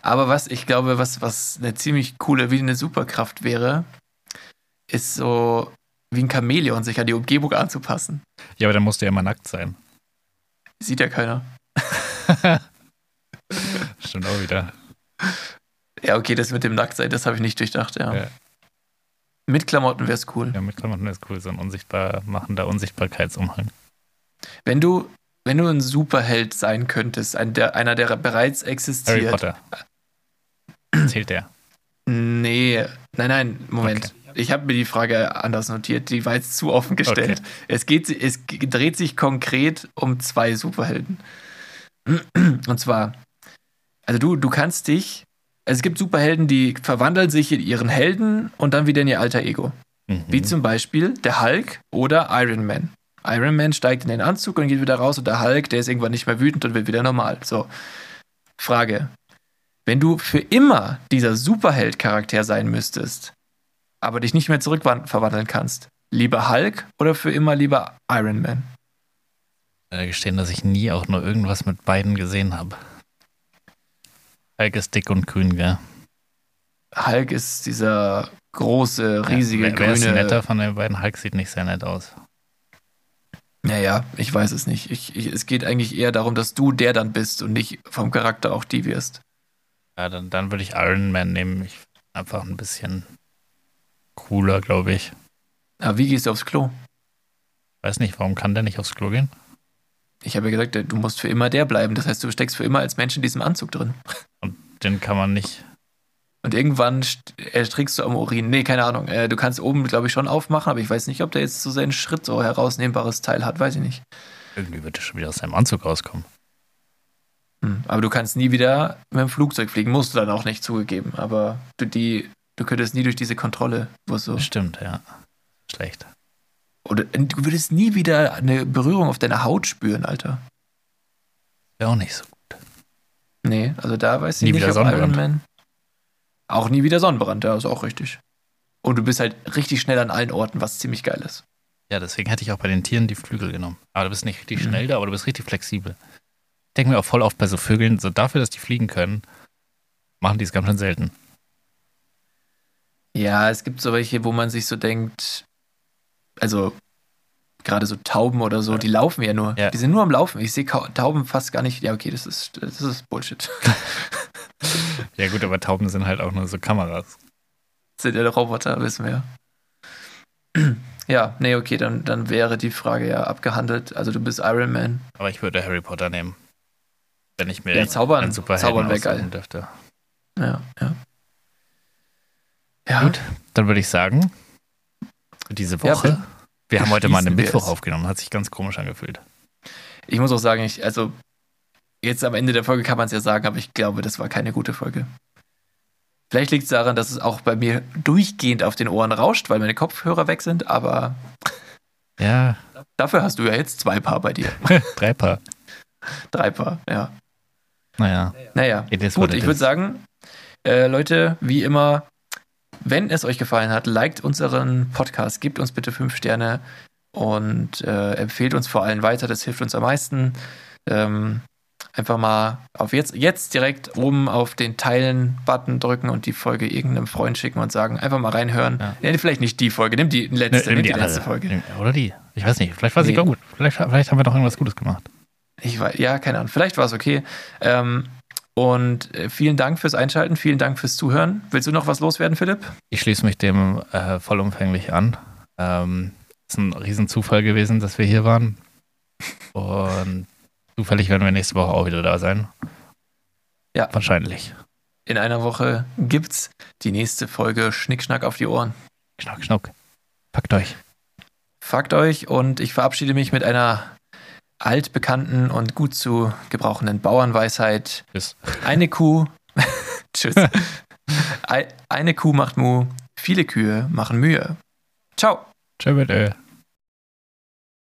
Aber was ich glaube, was, was eine ziemlich coole, wie eine Superkraft wäre, ist so wie ein Chamäleon, sich an die Umgebung anzupassen. Ja, aber dann musst du ja immer nackt sein. Sieht ja keiner. Stimmt auch wieder. Ja, okay, das mit dem Nacktsein, das habe ich nicht durchdacht, ja. Ja. Mit Klamotten wäre es cool. Ja, mit Klamotten ist cool, so ein unsichtbar machender Unsichtbarkeitsumhang. Wenn du, wenn du ein Superheld sein könntest, ein, der, einer, der bereits Harry existiert. Potter. Zählt der? Nee, nein, nein, Moment. Okay. Ich habe mir die Frage anders notiert, die war jetzt zu offen gestellt. Okay. Es, geht, es dreht sich konkret um zwei Superhelden. Und zwar, also du, du kannst dich, also es gibt Superhelden, die verwandeln sich in ihren Helden und dann wieder in ihr alter Ego. Mhm. Wie zum Beispiel der Hulk oder Iron Man. Iron Man steigt in den Anzug und geht wieder raus und der Hulk, der ist irgendwann nicht mehr wütend und wird wieder normal. So. Frage. Wenn du für immer dieser Superheld-Charakter sein müsstest, aber dich nicht mehr zurückverwandeln kannst, lieber Hulk oder für immer lieber Iron Man? äh, gestehen, dass ich nie auch nur irgendwas mit beiden gesehen habe. Hulk ist dick und grün, gell? Hulk ist dieser große, riesige, wer, wer ist grüne. netter von den beiden? Hulk sieht nicht sehr nett aus. Naja, ich weiß es nicht. Ich, ich, es geht eigentlich eher darum, dass du der dann bist und nicht vom Charakter auch die wirst. Ja, dann, dann würde ich Iron Man nehmen. Ich einfach ein bisschen cooler, glaube ich. Aber wie gehst du aufs Klo? Weiß nicht, warum kann der nicht aufs Klo gehen? Ich habe ja gesagt, du musst für immer der bleiben. Das heißt, du steckst für immer als Mensch in diesem Anzug drin. Den kann man nicht. Und irgendwann st- ertrinkst du am Urin. Nee, keine Ahnung. Äh, du kannst oben, glaube ich, schon aufmachen, aber ich weiß nicht, ob der jetzt so seinen Schritt so herausnehmbares Teil hat. Weiß ich nicht. Irgendwie wird er schon wieder aus seinem Anzug rauskommen. Hm. Aber du kannst nie wieder mit dem Flugzeug fliegen. Musst du dann auch nicht zugegeben. Aber du, die, du könntest nie durch diese Kontrolle. Wo so, Stimmt, ja. Schlecht. oder äh, du würdest nie wieder eine Berührung auf deiner Haut spüren, Alter. Wäre auch nicht so gut. Nee, also da weiß ich Nie nicht, wieder ob Sonnenbrand. Iron Man. Auch nie wieder Sonnenbrand, ja, ist auch richtig. Und du bist halt richtig schnell an allen Orten, was ziemlich geil ist. Ja, deswegen hätte ich auch bei den Tieren die Flügel genommen. Aber du bist nicht richtig Mhm. schnell da, aber du bist richtig flexibel. Ich denke mir auch voll oft bei so Vögeln, so dafür, dass die fliegen können, machen die es ganz schön selten. Ja, es gibt so welche, wo man sich so denkt, also gerade so Tauben oder so, die laufen ja nur. Ja. Die sind nur am Laufen. Ich sehe Tauben fast gar nicht. Ja, okay, das ist, das ist Bullshit. Ja gut, aber Tauben sind halt auch nur so Kameras. Sind ja Roboter, wissen wir ja. Ja, nee, okay, dann, dann wäre die Frage ja abgehandelt. Also du bist Iron Man. Aber ich würde Harry Potter nehmen. Wenn ich mir Ja, zaubern- einen Superhelden zaubern geil. dürfte. Ja, ja. Ja, Gut, dann würde ich sagen, diese Ja, Woche. wir haben heute mal einen Mittwoch aufgenommen, hat sich ganz komisch angefühlt. Ich muss auch sagen, ich, also jetzt am Ende der Folge kann man es ja sagen, aber ich glaube, das war keine gute Folge. Vielleicht liegt es daran, dass es auch bei mir durchgehend auf den Ohren rauscht, weil meine Kopfhörer weg sind, aber Ja, dafür hast du ja jetzt zwei Paar bei dir. drei Paar. Drei Paar, ja. Naja, Naja, gut, ich würde sagen, äh, Leute, wie immer, wenn es euch gefallen hat, liked unseren Podcast, gebt uns bitte fünf Sterne und äh, empfehlt uns vor allem weiter, das hilft uns am meisten. Ähm, einfach mal auf jetzt, jetzt direkt oben auf den Teilen-Button drücken und die Folge irgendeinem Freund schicken und sagen, einfach mal reinhören. Ja. Nee, vielleicht nicht die Folge, nimm die letzte, Nimm nimm die, andere. letzte Folge. Nimm- Oder die. Ich weiß nicht. Vielleicht war sie Nee. gut. Vielleicht, vielleicht haben wir doch irgendwas Gutes gemacht. Ich weiß, ja, keine Ahnung. Vielleicht war es okay. Ähm, und äh, vielen Dank fürs Einschalten, vielen Dank fürs Zuhören. Willst du noch was loswerden, Philipp? Ich schließe mich dem äh, vollumfänglich an. Ähm, ist ein Riesenzufall gewesen, dass wir hier waren. Und zufällig werden wir nächste Woche auch wieder da sein. Ja. Wahrscheinlich. In einer Woche gibt's die nächste Folge Schnickschnack auf die Ohren. Schnack, schnuck. Packt euch. Fuckt euch und ich verabschiede mich mit einer altbekannten und gut zu gebrauchenden Bauernweisheit. Tschüss. Eine Kuh. Tschüss. Ei- Eine Kuh macht Mu, viele Kühe machen Mühe. Ciao. Mit Ö.